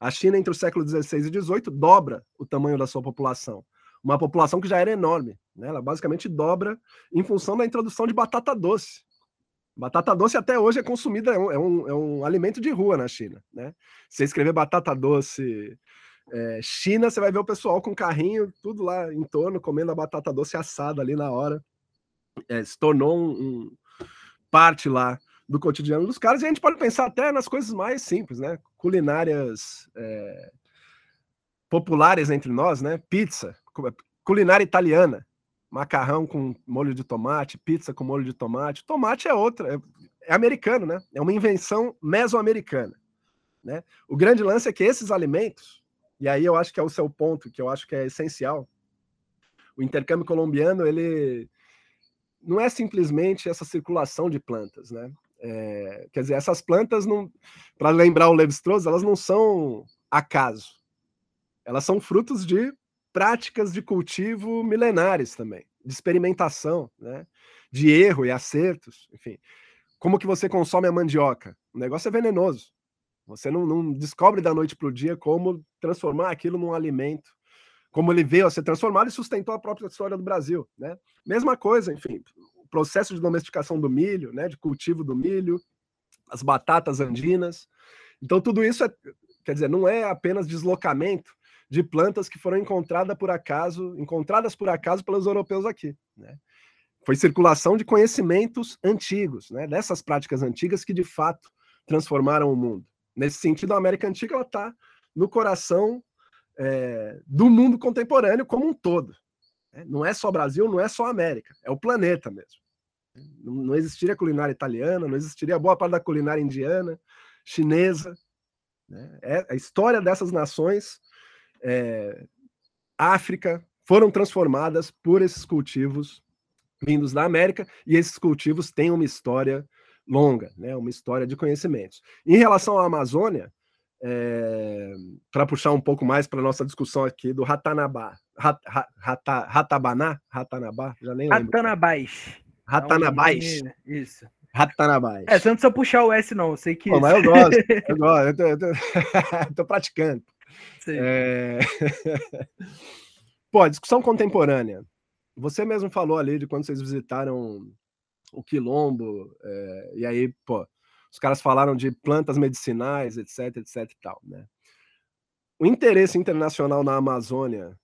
A China, entre o século XVI e XVIII, dobra o tamanho da sua população uma população que já era enorme. Né? Ela basicamente dobra em função da introdução de batata doce. Batata doce até hoje é consumida, é um, é um, é um alimento de rua na China. Né? Se escrever batata doce é, China, você vai ver o pessoal com carrinho, tudo lá em torno, comendo a batata doce assada ali na hora. É, se tornou um, um, parte lá do cotidiano dos caras, e a gente pode pensar até nas coisas mais simples, né? Culinárias é, populares entre nós, né? Pizza culinária italiana, macarrão com molho de tomate, pizza com molho de tomate. Tomate é outra, é, é americano, né? É uma invenção mesoamericana, né? O grande lance é que esses alimentos, e aí eu acho que é o seu ponto, que eu acho que é essencial. O intercâmbio colombiano, ele não é simplesmente essa circulação de plantas, né? É, quer dizer, essas plantas, para lembrar o Levi-Strauss, elas não são acaso. Elas são frutos de práticas de cultivo milenares também, de experimentação, né? de erro e acertos, enfim. Como que você consome a mandioca? O negócio é venenoso. Você não, não descobre da noite para o dia como transformar aquilo num alimento, como ele veio a ser transformado e sustentou a própria história do Brasil. Né? Mesma coisa, enfim, o processo de domesticação do milho, né, de cultivo do milho, as batatas andinas. Então, tudo isso é, quer dizer, não é apenas deslocamento de plantas que foram encontradas por acaso, encontradas por acaso pelos europeus aqui. Né? Foi circulação de conhecimentos antigos, né? dessas práticas antigas que de fato transformaram o mundo. Nesse sentido, a América Antiga está no coração é, do mundo contemporâneo como um todo. Né? Não é só Brasil, não é só América, é o planeta mesmo. Não, existiria culinária italiana, não existiria boa parte da culinária indiana, chinesa. Né? É, a história dessas nações, é, África, foram transformadas por esses cultivos vindos da América, e esses cultivos têm uma história longa, né, uma história de conhecimentos. Em relação à Amazônia, é, para puxar um pouco mais para nossa discussão aqui do Ratanabá, Rat, Rata, Ratabaná, Ratanabá, já nem lembro. Ratanabás. Ratanabás. Isso. Ratanabás. É, você não precisa puxar o S, não. Eu sei que. Pô, mas eu gosto, eu gosto, eu tô, eu tô, tô praticando. É... Pô, discussão contemporânea. Você mesmo falou ali de quando vocês visitaram o Quilombo, é, e aí, pô, os caras falaram de plantas medicinais, etc, etc e tal, né? O interesse internacional na Amazônia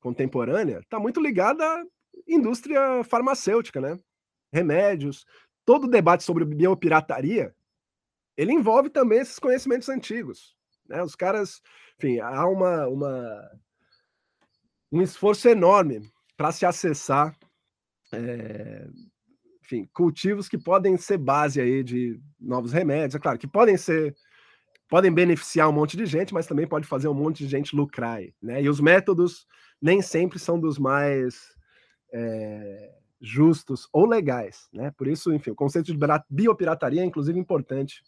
contemporânea está muito ligado à indústria farmacêutica, né? Remédios, todo o debate sobre biopirataria, ele envolve também esses conhecimentos antigos, né? Os caras, enfim, há uma, uma um esforço enorme para se acessar é, enfim, cultivos que podem ser base aí de novos remédios, é claro, que podem ser podem beneficiar um monte de gente, mas também pode fazer um monte de gente lucrar, né? E os métodos nem sempre são dos mais é, justos ou legais, né? Por isso, enfim, o conceito de biopirataria é inclusive importante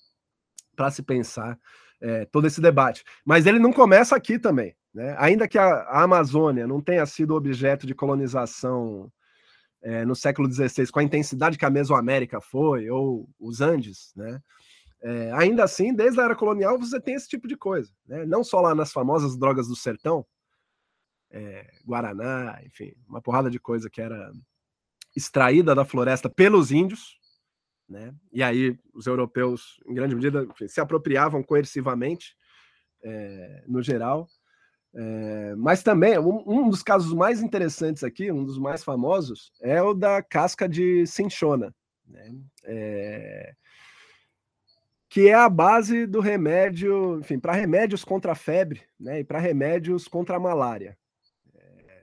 para se pensar é, todo esse debate. Mas ele não começa aqui também, né? Ainda que a, a Amazônia não tenha sido objeto de colonização é, no século XVI, com a intensidade que a Mesoamérica foi, ou os Andes, né? É, ainda assim, desde a era colonial, você tem esse tipo de coisa, né? Não só lá nas famosas drogas do sertão, é, Guaraná, enfim, uma porrada de coisa que era extraída da floresta pelos índios, né? E aí os europeus, em grande medida, enfim, se apropriavam coercivamente, é, no geral. É, mas também, um, um, dos casos mais interessantes aqui, um dos mais famosos, é o da casca de cinchona, né? é, que é a base do remédio, enfim, para remédios contra a febre né? e para remédios contra a malária. É,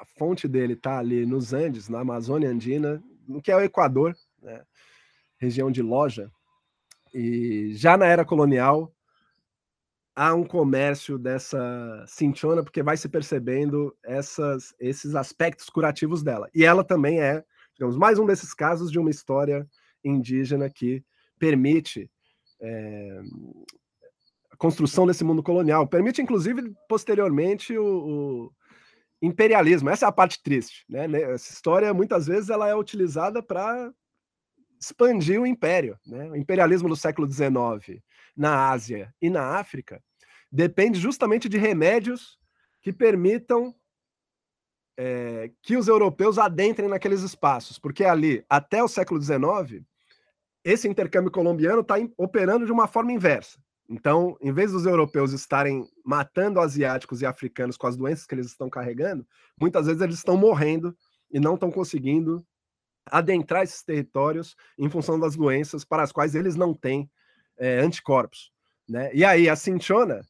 a fonte dele está ali nos Andes, na Amazônia Andina, no que é o Equador, né? região de Loja. E já na era colonial, há um comércio dessa cinchona, porque vai se percebendo essas, esses aspectos curativos dela. E ela também é, digamos, mais um desses casos de uma história indígena que permite é, a construção desse mundo colonial. Permite, inclusive, posteriormente, o, o, imperialismo. Essa é a parte triste. Né? Essa história, muitas vezes, ela é utilizada para expandir o império. Né? O imperialismo do século XIX na Ásia e na África depende justamente de remédios que permitam é, que os europeus adentrem naqueles espaços, porque ali, até o século XIX, esse intercâmbio colombiano está operando de uma forma inversa. Então, em vez dos europeus estarem matando asiáticos e africanos com as doenças que eles estão carregando, muitas vezes eles estão morrendo e não estão conseguindo adentrar esses territórios em função das doenças para as quais eles não têm é, anticorpos. Né? E aí a cinchona,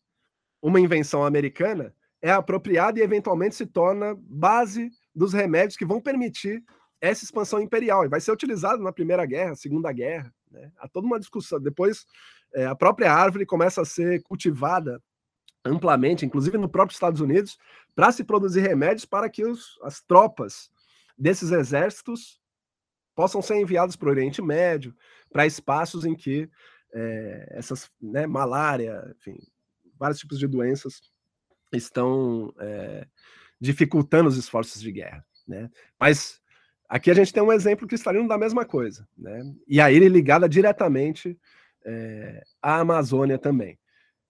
uma invenção americana, é apropriada e eventualmente se torna base dos remédios que vão permitir essa expansão imperial e vai ser utilizado na Primeira Guerra, Segunda Guerra. Né? Há toda uma discussão. Depois, é, a própria árvore começa a ser cultivada amplamente, inclusive no próprio Estados Unidos, para se produzir remédios para que os, as tropas desses exércitos possam ser enviados para o Oriente Médio, para espaços em que é, essas, né, malária, enfim, vários tipos de doenças estão é, dificultando os esforços de guerra, né? Mas aqui a gente tem um exemplo cristalino da mesma coisa, né? E a ele ligada diretamente é, à Amazônia também.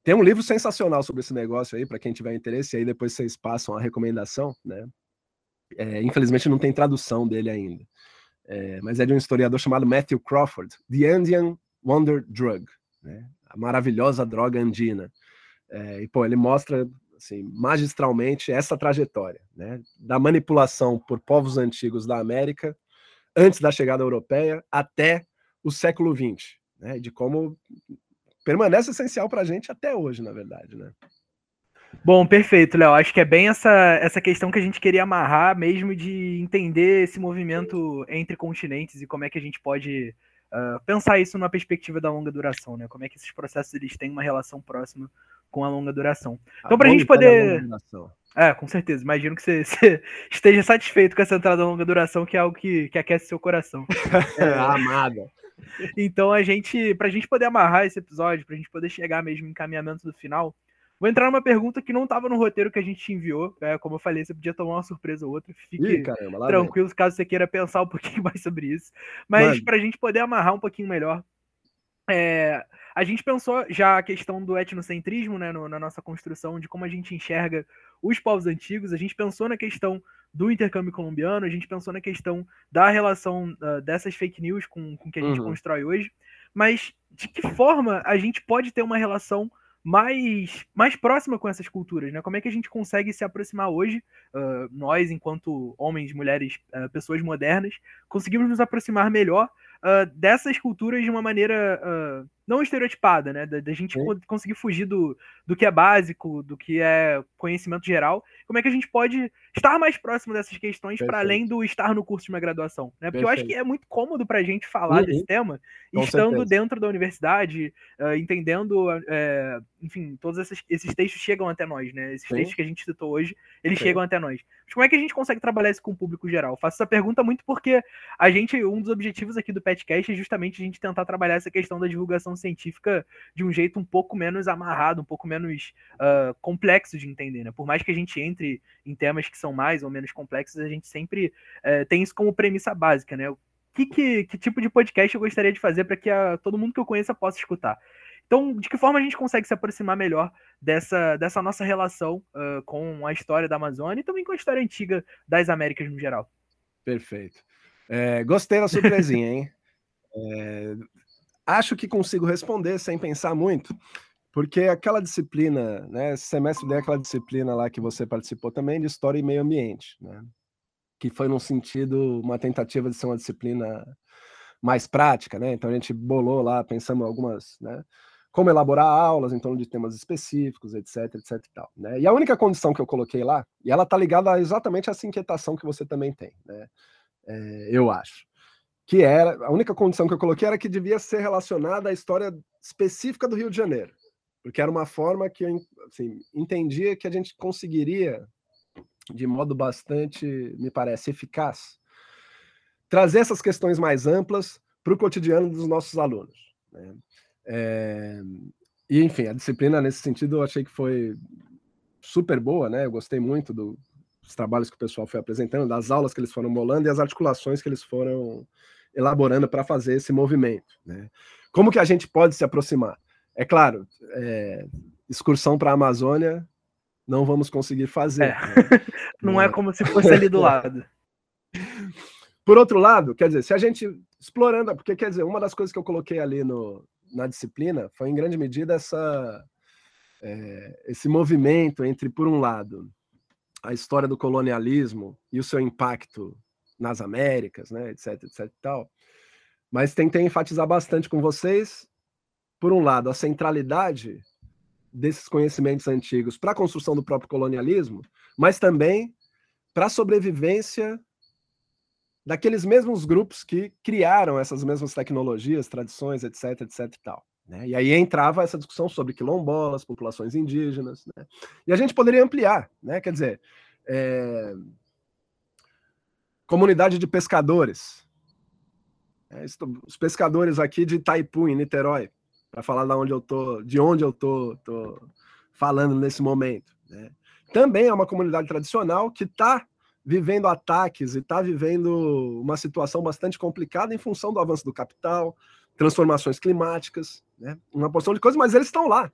Tem um livro sensacional sobre esse negócio aí, para quem tiver interesse, aí depois vocês passam a recomendação, né? É, infelizmente não tem tradução dele ainda. É, mas é de um historiador chamado Matthew Crawford, The Indian Wonder Drug, né? a maravilhosa droga andina. É, e, pô, ele mostra assim, magistralmente essa trajetória né? da manipulação por povos antigos da América, antes da chegada europeia, até o século XX, né? de como permanece essencial para a gente até hoje, na verdade. Né? Bom, perfeito, Léo. Acho que é bem essa, essa questão que a gente queria amarrar, mesmo de entender esse movimento entre continentes e como é que a gente pode uh, pensar isso numa perspectiva da longa duração, né? Como é que esses processos eles têm uma relação próxima com a longa duração. Então, para a gente poder. É, com certeza. Imagino que você, você, esteja satisfeito com essa entrada a longa duração, que é algo que, que aquece seu coração. é, amada. Então, a gente, para a gente poder amarrar esse episódio, para a gente poder chegar mesmo em encaminhamento do final, Vou entrar numa pergunta que não estava no roteiro que a gente te enviou. É, como eu falei, você podia tomar uma surpresa ou outra. Fique Ih, caramba, tranquilo vem. caso você queira pensar um pouquinho mais sobre isso. Mas para a gente poder amarrar um pouquinho melhor, é, a gente pensou já a questão do etnocentrismo né, no, na nossa construção, de como a gente enxerga os povos antigos, a gente pensou na questão do intercâmbio colombiano, a gente pensou na questão da relação uh, dessas fake news com o que a gente uhum. constrói hoje, mas de que forma a gente pode ter uma relação mais, mais próxima com essas culturas, né? Como é que a gente consegue se aproximar hoje, uh, nós, enquanto homens, mulheres, uh, pessoas modernas, conseguimos nos aproximar melhor uh, dessas culturas de uma maneira não estereotipada, né? Da, da gente Sim. conseguir fugir do, do que é básico, do que é conhecimento geral. Como é que a gente pode estar mais próximo dessas questões para além do estar no curso de uma graduação, né? Porque Perfeito. eu acho que é muito cômodo para a gente falar uhum. desse tema, Com estando certeza. dentro da universidade, uh, entendendo, uh, enfim, todos esses, esses textos chegam até nós, né? Esses Sim. textos que a gente citou hoje, eles Sim. chegam até nós. Mas como é que a gente consegue trabalhar isso com o público geral? faço essa pergunta muito porque a gente, um dos objetivos aqui do Petcast é justamente a gente tentar trabalhar essa questão da divulgação científica de um jeito um pouco menos amarrado, um pouco menos uh, complexo de entender, né? Por mais que a gente entre em temas que são mais ou menos complexos, a gente sempre uh, tem isso como premissa básica, né? Que, que, que, tipo de podcast eu gostaria de fazer para que a, todo mundo que eu conheça possa escutar? Então, de que forma a gente consegue se aproximar melhor dessa, dessa nossa relação uh, com a história da Amazônia e também com a história antiga das Américas no geral? Perfeito. É, gostei da surpresinha, hein? É, acho que consigo responder sem pensar muito, porque aquela disciplina, né? Esse semestre deu aquela disciplina lá que você participou também de História e Meio Ambiente, né? Que foi num sentido, uma tentativa de ser uma disciplina mais prática, né? Então a gente bolou lá, pensamos algumas, né? como elaborar aulas em torno de temas específicos, etc, etc e tal. Né? E a única condição que eu coloquei lá, e ela está ligada exatamente a essa inquietação que você também tem, né? É, eu acho, que era a única condição que eu coloquei era que devia ser relacionada à história específica do Rio de Janeiro, porque era uma forma que eu assim, entendia que a gente conseguiria, de modo bastante, me parece, eficaz, trazer essas questões mais amplas para o cotidiano dos nossos alunos. Né? É, e, enfim, a disciplina, nesse sentido, eu achei que foi super boa, né? Eu gostei muito do, dos trabalhos que o pessoal foi apresentando, das aulas que eles foram bolando e as articulações que eles foram elaborando para fazer esse movimento, né? Como que a gente pode se aproximar? É claro, é, excursão para a Amazônia não vamos conseguir fazer. É. Né? não é como se fosse ali do lado. Por outro lado, quer dizer, se a gente explorando, porque quer dizer, uma das coisas que eu coloquei ali no, na disciplina foi em grande medida essa, é, esse movimento entre, por um lado, a história do colonialismo e o seu impacto nas Américas, né, etc, etc tal. Mas tentei enfatizar bastante com vocês, por um lado, a centralidade desses conhecimentos antigos para a construção do próprio colonialismo, mas também para a sobrevivência daqueles mesmos grupos que criaram essas mesmas tecnologias, tradições, etc, etc e tal. Né? E aí entrava essa discussão sobre quilombolas, populações indígenas, né? e a gente poderia ampliar, né? quer dizer, é... comunidade de pescadores, É, os pescadores aqui de Itaipu, em Niterói, para falar da onde eu tô, de onde eu tô, tô falando nesse momento. né? Também é uma comunidade tradicional que está vivendo ataques e está vivendo uma situação bastante complicada em função do avanço do capital, transformações climáticas, né? uma porção de coisas, mas eles estão lá.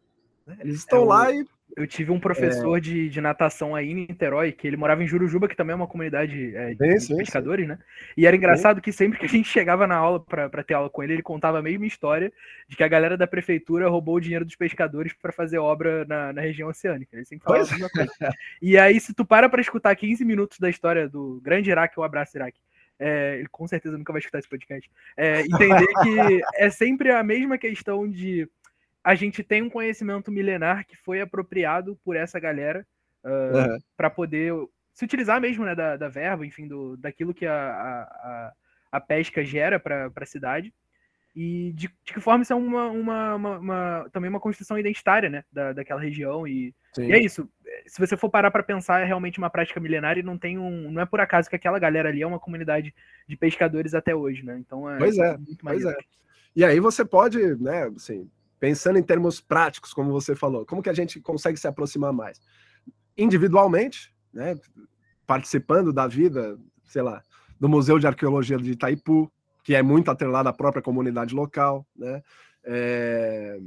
né? Eles estão É, lá e Eu tive um professor É. de, de natação aí em Niterói, que ele morava em Jurujuba, que também é uma comunidade é, de pescadores, né? E era engraçado que sempre que a gente chegava na aula para ter aula com ele, ele contava a mesma história de que a galera da prefeitura roubou o dinheiro dos pescadores para fazer obra na, na região oceânica. Ele sempre falava a mesma coisa. E aí, se tu para para escutar 15 minutos da história do grande Iraque, o abraço Iraque, é, ele com certeza nunca vai escutar esse podcast, é, entender que é sempre a mesma questão de a gente tem um conhecimento milenar que foi apropriado por essa galera Aham. para poder se utilizar mesmo né, da, da verba, enfim, do, daquilo que a, a- a pesca gera para a cidade. E de, de que forma isso é uma, uma, uma- uma- também uma construção identitária né, da, daquela região. E, e é isso. Se você for parar para pensar, é realmente uma prática milenar e não tem um. Não é por acaso que aquela galera ali é uma comunidade de pescadores até hoje, né? Então é, Pois é, muito Pois maneiro. é. E aí você pode, né, assim, pensando em termos práticos, como você falou, como que a gente consegue se aproximar mais? Individualmente, né, participando da vida, sei lá, do Museu de Arqueologia de Itaipu, que é muito atrelado à própria comunidade local, né? É,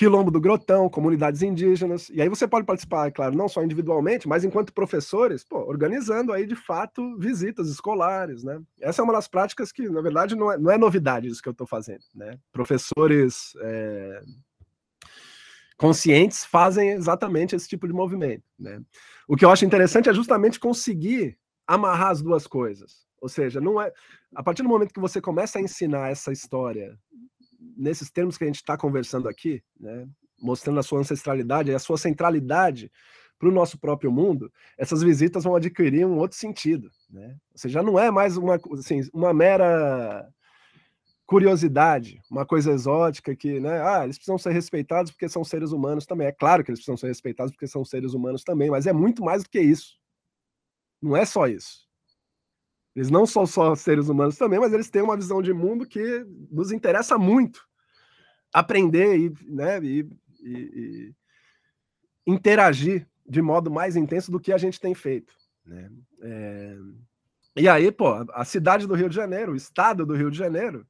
Quilombo do Grotão, comunidades indígenas. E aí você pode participar, é claro, não só individualmente, mas enquanto professores, pô, organizando aí de fato visitas escolares, né? Essa é uma das práticas que, na verdade, não é, não é novidade isso que eu estou fazendo, né? Professores é, conscientes fazem exatamente esse tipo de movimento, né? O que eu acho interessante é justamente conseguir amarrar as duas coisas. Ou seja, não é a partir do momento que você começa a ensinar essa história nesses termos que a gente está conversando aqui, né, mostrando a sua ancestralidade e a sua centralidade para o nosso próprio mundo, essas visitas vão adquirir um outro sentido. Né? Ou seja, já não é mais uma, assim, uma mera curiosidade, uma coisa exótica que, né, ah, eles precisam ser respeitados porque são seres humanos também. É claro que eles precisam ser respeitados porque são seres humanos também, mas é muito mais do que isso. Não é só isso. Eles não são só seres humanos também, mas eles têm uma visão de mundo que nos interessa muito aprender e, né, e, e, e interagir de modo mais intenso do que a gente tem feito. Né? É... E aí, pô, a cidade do Rio de Janeiro, o estado do Rio de Janeiro,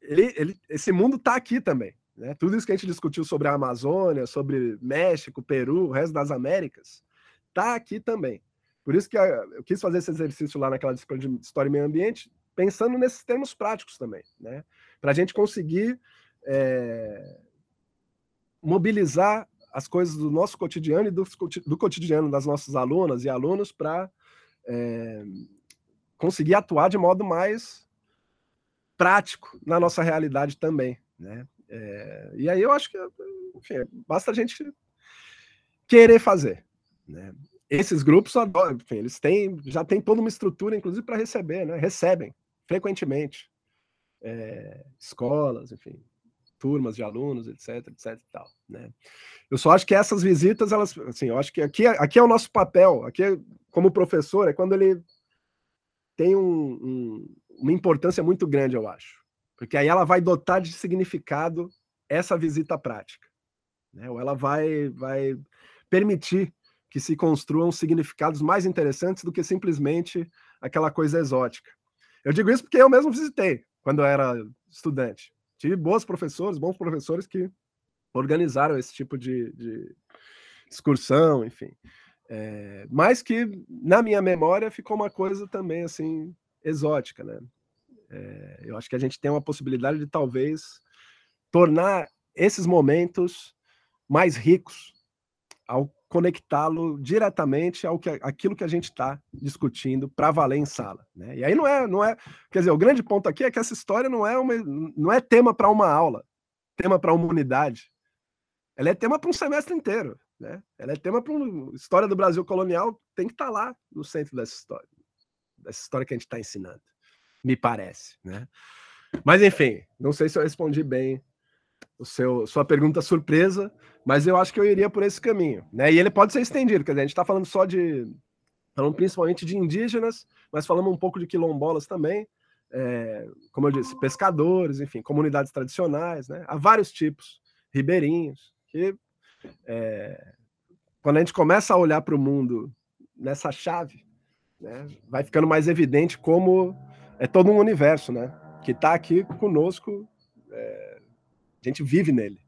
ele, ele, esse mundo está aqui também. Né? Tudo isso que a gente discutiu sobre a Amazônia, sobre México, Peru, o resto das Américas, está aqui também. Por isso que eu quis fazer esse exercício lá naquela disciplina de História e Meio Ambiente, pensando nesses termos práticos também, né? Para a gente conseguir é, mobilizar as coisas do nosso cotidiano e do, do cotidiano das nossas alunas e alunos para é, conseguir atuar de modo mais prático na nossa realidade também, né? É, e aí eu acho que enfim, basta a gente querer fazer, né? Esses grupos adoram, enfim, eles têm, já tem toda uma estrutura, inclusive, para receber, né? Recebem frequentemente é, escolas, enfim, turmas de alunos, etc, etc tal, né? Eu só acho que essas visitas, elas, assim, eu acho que aqui, aqui é o nosso papel, aqui é, como professor, é quando ele tem um, um, uma importância muito grande, eu acho, porque aí ela vai dotar de significado essa visita prática, né? Ou ela vai, vai permitir que se construam significados mais interessantes do que simplesmente aquela coisa exótica. Eu digo isso porque eu mesmo visitei quando eu era estudante. Tive bons professores, bons professores que organizaram esse tipo de, de excursão, enfim. É, mas que na minha memória ficou uma coisa também assim exótica, né? É, eu acho que a gente tem uma possibilidade de talvez tornar esses momentos mais ricos ao conectá-lo diretamente ao que aquilo que a gente está discutindo para valer em sala, né? E aí não é, não é, quer dizer, o grande ponto aqui é que essa história não é uma, não é tema para uma aula, tema para uma unidade. Ela é tema para um semestre inteiro, né? Ela é tema para uma história do Brasil colonial, tem que estar tá lá no centro dessa história, dessa história que a gente está ensinando, me parece, né? Mas enfim, não sei se eu respondi bem o seu sua pergunta surpresa, mas eu acho que eu iria por esse caminho, né? E ele pode ser estendido, quer dizer, a gente está falando só de falando principalmente de indígenas, mas falando um pouco de quilombolas também. é, como eu disse, pescadores, enfim, comunidades tradicionais, né? Há vários tipos, ribeirinhos, que é, quando a gente começa a olhar para o mundo nessa chave, né, vai ficando mais evidente como é todo um universo, né? Que está aqui conosco, é, a gente vive nele.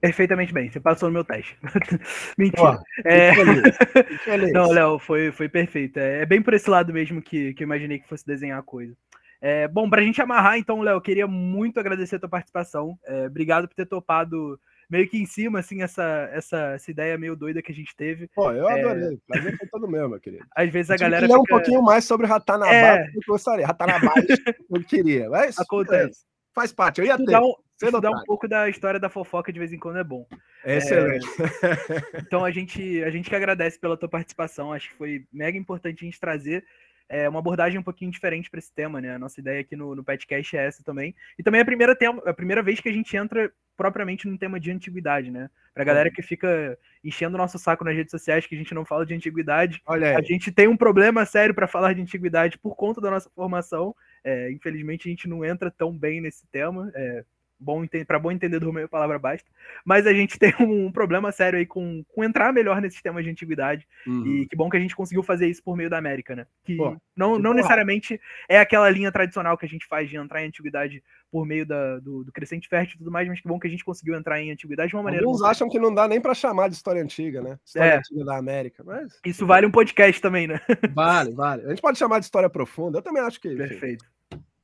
Perfeitamente bem, você passou no meu teste. Mentira. é... Não, Léo, foi, foi perfeito. É, é, bem por esse lado mesmo que, que eu imaginei que fosse desenhar a coisa. É, bom, para a gente amarrar, então, Léo, queria muito agradecer a tua participação. É, obrigado por ter topado meio que em cima, assim, essa, essa, essa ideia meio doida que a gente teve. Pô, eu é... adorei. Prazer foi todo meu, meu querido. Às vezes a eu galera. Fica... um pouquinho mais sobre Ratanabá, é... eu gostaria. Ratanabá, eu queria. Mas, Acontece. Faz parte, eu ia estudar ter. Um, estudar um pouco da história da fofoca de vez em quando é bom. É excelente. É, então a gente, a gente que agradece pela tua participação, acho que foi mega importante a gente trazer é, uma abordagem um pouquinho diferente para esse tema, né? A nossa ideia aqui no, no podcast é essa também. E também é a primeira, tema, a primeira vez que a gente entra propriamente num tema de antiguidade, né? Pra galera que fica enchendo o nosso saco nas redes sociais que a gente não fala de antiguidade. Olha a gente tem um problema sério para falar de antiguidade por conta da nossa formação. É, infelizmente a gente não entra tão bem nesse tema. É, bom para bom entendedor meio palavra basta, mas a gente tem um, problema sério aí com, com entrar melhor nesses temas de antiguidade uhum. e que bom que a gente conseguiu fazer isso por meio da América, né? Que Pô, não, que não necessariamente é aquela linha tradicional que a gente faz de entrar em antiguidade por meio da, do, do, crescente fértil e tudo mais, mas que bom que a gente conseguiu entrar em antiguidade de uma maneira. Alguns acham que não dá nem para chamar de história antiga, né? História é. antiga da América, mas isso vale um podcast também, né? Vale, vale. A gente pode chamar de história profunda. Eu também acho que. Perfeito.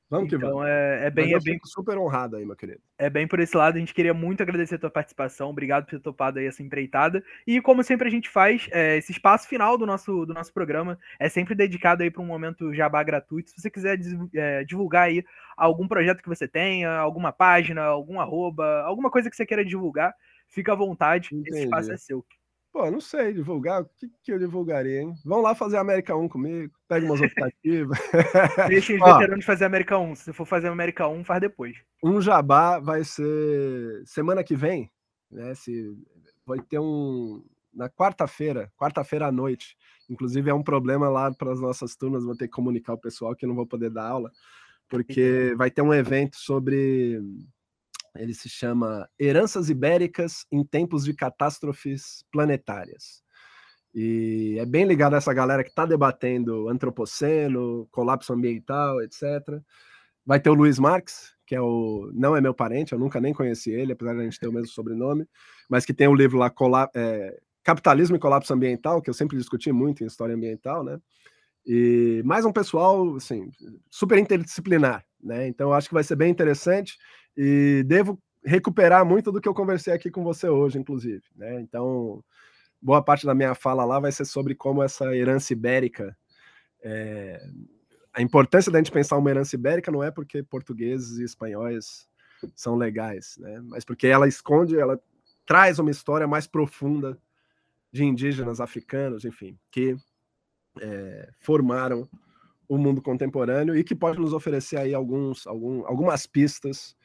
Vamos que então, vamos. É, é bem, é bem super honrado aí, meu querido. É bem por esse lado. A gente queria muito agradecer a tua participação. Obrigado por ter topado aí essa empreitada. E como sempre a gente faz, é, esse espaço final do nosso, do nosso programa é sempre dedicado aí para um momento jabá gratuito. Se você quiser é, divulgar aí algum projeto que você tenha, alguma página, algum arroba, alguma coisa que você queira divulgar, fica à vontade. Entendi. Esse espaço é seu. Pô, não sei divulgar. O que, que eu divulgaria, hein? Vão lá fazer América 1 comigo, pega umas optativas. Deixa os veteranos fazer América 1. Se for fazer América 1, faz depois. Um jabá vai ser semana que vem, né? Se vai ter um na quarta-feira, quarta-feira à noite. Inclusive é um problema lá para as nossas turmas, vou ter que comunicar o pessoal que não vou poder dar aula, porque vai ter um evento sobre ele se chama Heranças Ibéricas em Tempos de Catástrofes Planetárias. E é bem ligado a essa galera que está debatendo antropoceno, colapso ambiental, etc. Vai ter o Luiz Marx, que é o não é meu parente, eu nunca nem conheci ele, apesar de a gente ter o mesmo sobrenome, mas que tem um livro lá, é, Capitalismo e Colapso Ambiental, que eu sempre discuti muito em história ambiental, né? E mais um pessoal, assim, super interdisciplinar, né? Então eu acho que vai ser bem interessante e devo recuperar muito do que eu conversei aqui com você hoje, inclusive. Né? Então, boa parte da minha fala lá vai ser sobre como essa herança ibérica. É... A importância da gente pensar uma herança ibérica não é porque portugueses e espanhóis são legais, né? mas porque ela esconde, ela traz uma história mais profunda de indígenas africanos, enfim, que é, formaram o mundo contemporâneo e que pode nos oferecer aí alguns, algum, algumas pistas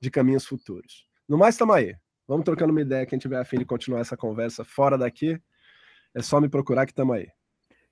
de caminhos futuros. No mais, estamos aí. Vamos trocando uma ideia. Quem tiver afim de continuar essa conversa fora daqui, é só me procurar que estamos aí.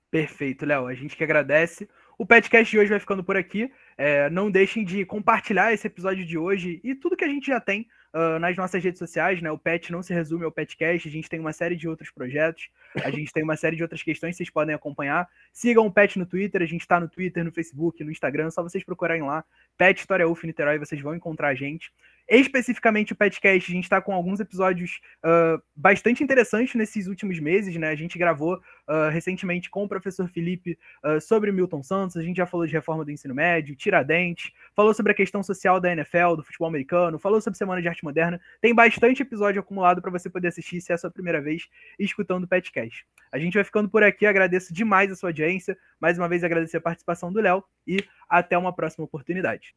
Perfeito, Léo. A gente que agradece. O podcast de hoje vai ficando por aqui. É, não deixem de compartilhar esse episódio de hoje e tudo que a gente já tem uh, nas nossas redes sociais, né? O Pet não se resume ao Petcast, a gente tem uma série de outros projetos, a gente tem uma série de outras questões que vocês podem acompanhar. Sigam o Pet no Twitter, a gente está no Twitter, no Facebook, no Instagram, só vocês procurarem lá, Pet História UF Niterói, vocês vão encontrar a gente. Especificamente o Petcast, a gente está com alguns episódios uh, bastante interessantes nesses últimos meses, né? A gente gravou uh, recentemente com o professor Felipe uh, sobre Milton Santos, a gente já falou de reforma do ensino médio, Tiradentes, falou sobre a questão social da NFL, do futebol americano, falou sobre Semana de Arte Moderna. Tem bastante episódio acumulado para você poder assistir se é a sua primeira vez escutando o Petcast. A gente vai ficando por aqui, agradeço demais a sua audiência, mais uma vez agradecer a participação do Léo e até uma próxima oportunidade.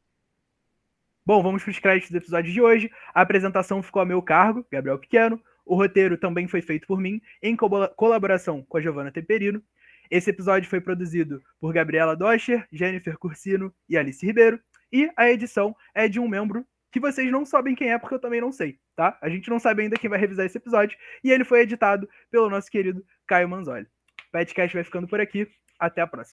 Bom, vamos para os créditos do episódio de hoje. A apresentação ficou a meu cargo, Gabriel Pequeno. O roteiro também foi feito por mim, em colaboração com a Giovanna Temperino. Esse episódio foi produzido por Gabriela Doscher, Jennifer Cursino e Alice Ribeiro. E a edição é de um membro que vocês não sabem quem é, porque eu também não sei, tá? A gente não sabe ainda quem vai revisar esse episódio. E ele foi editado pelo nosso querido Caio Manzoli. O podcast vai ficando por aqui. Até a próxima.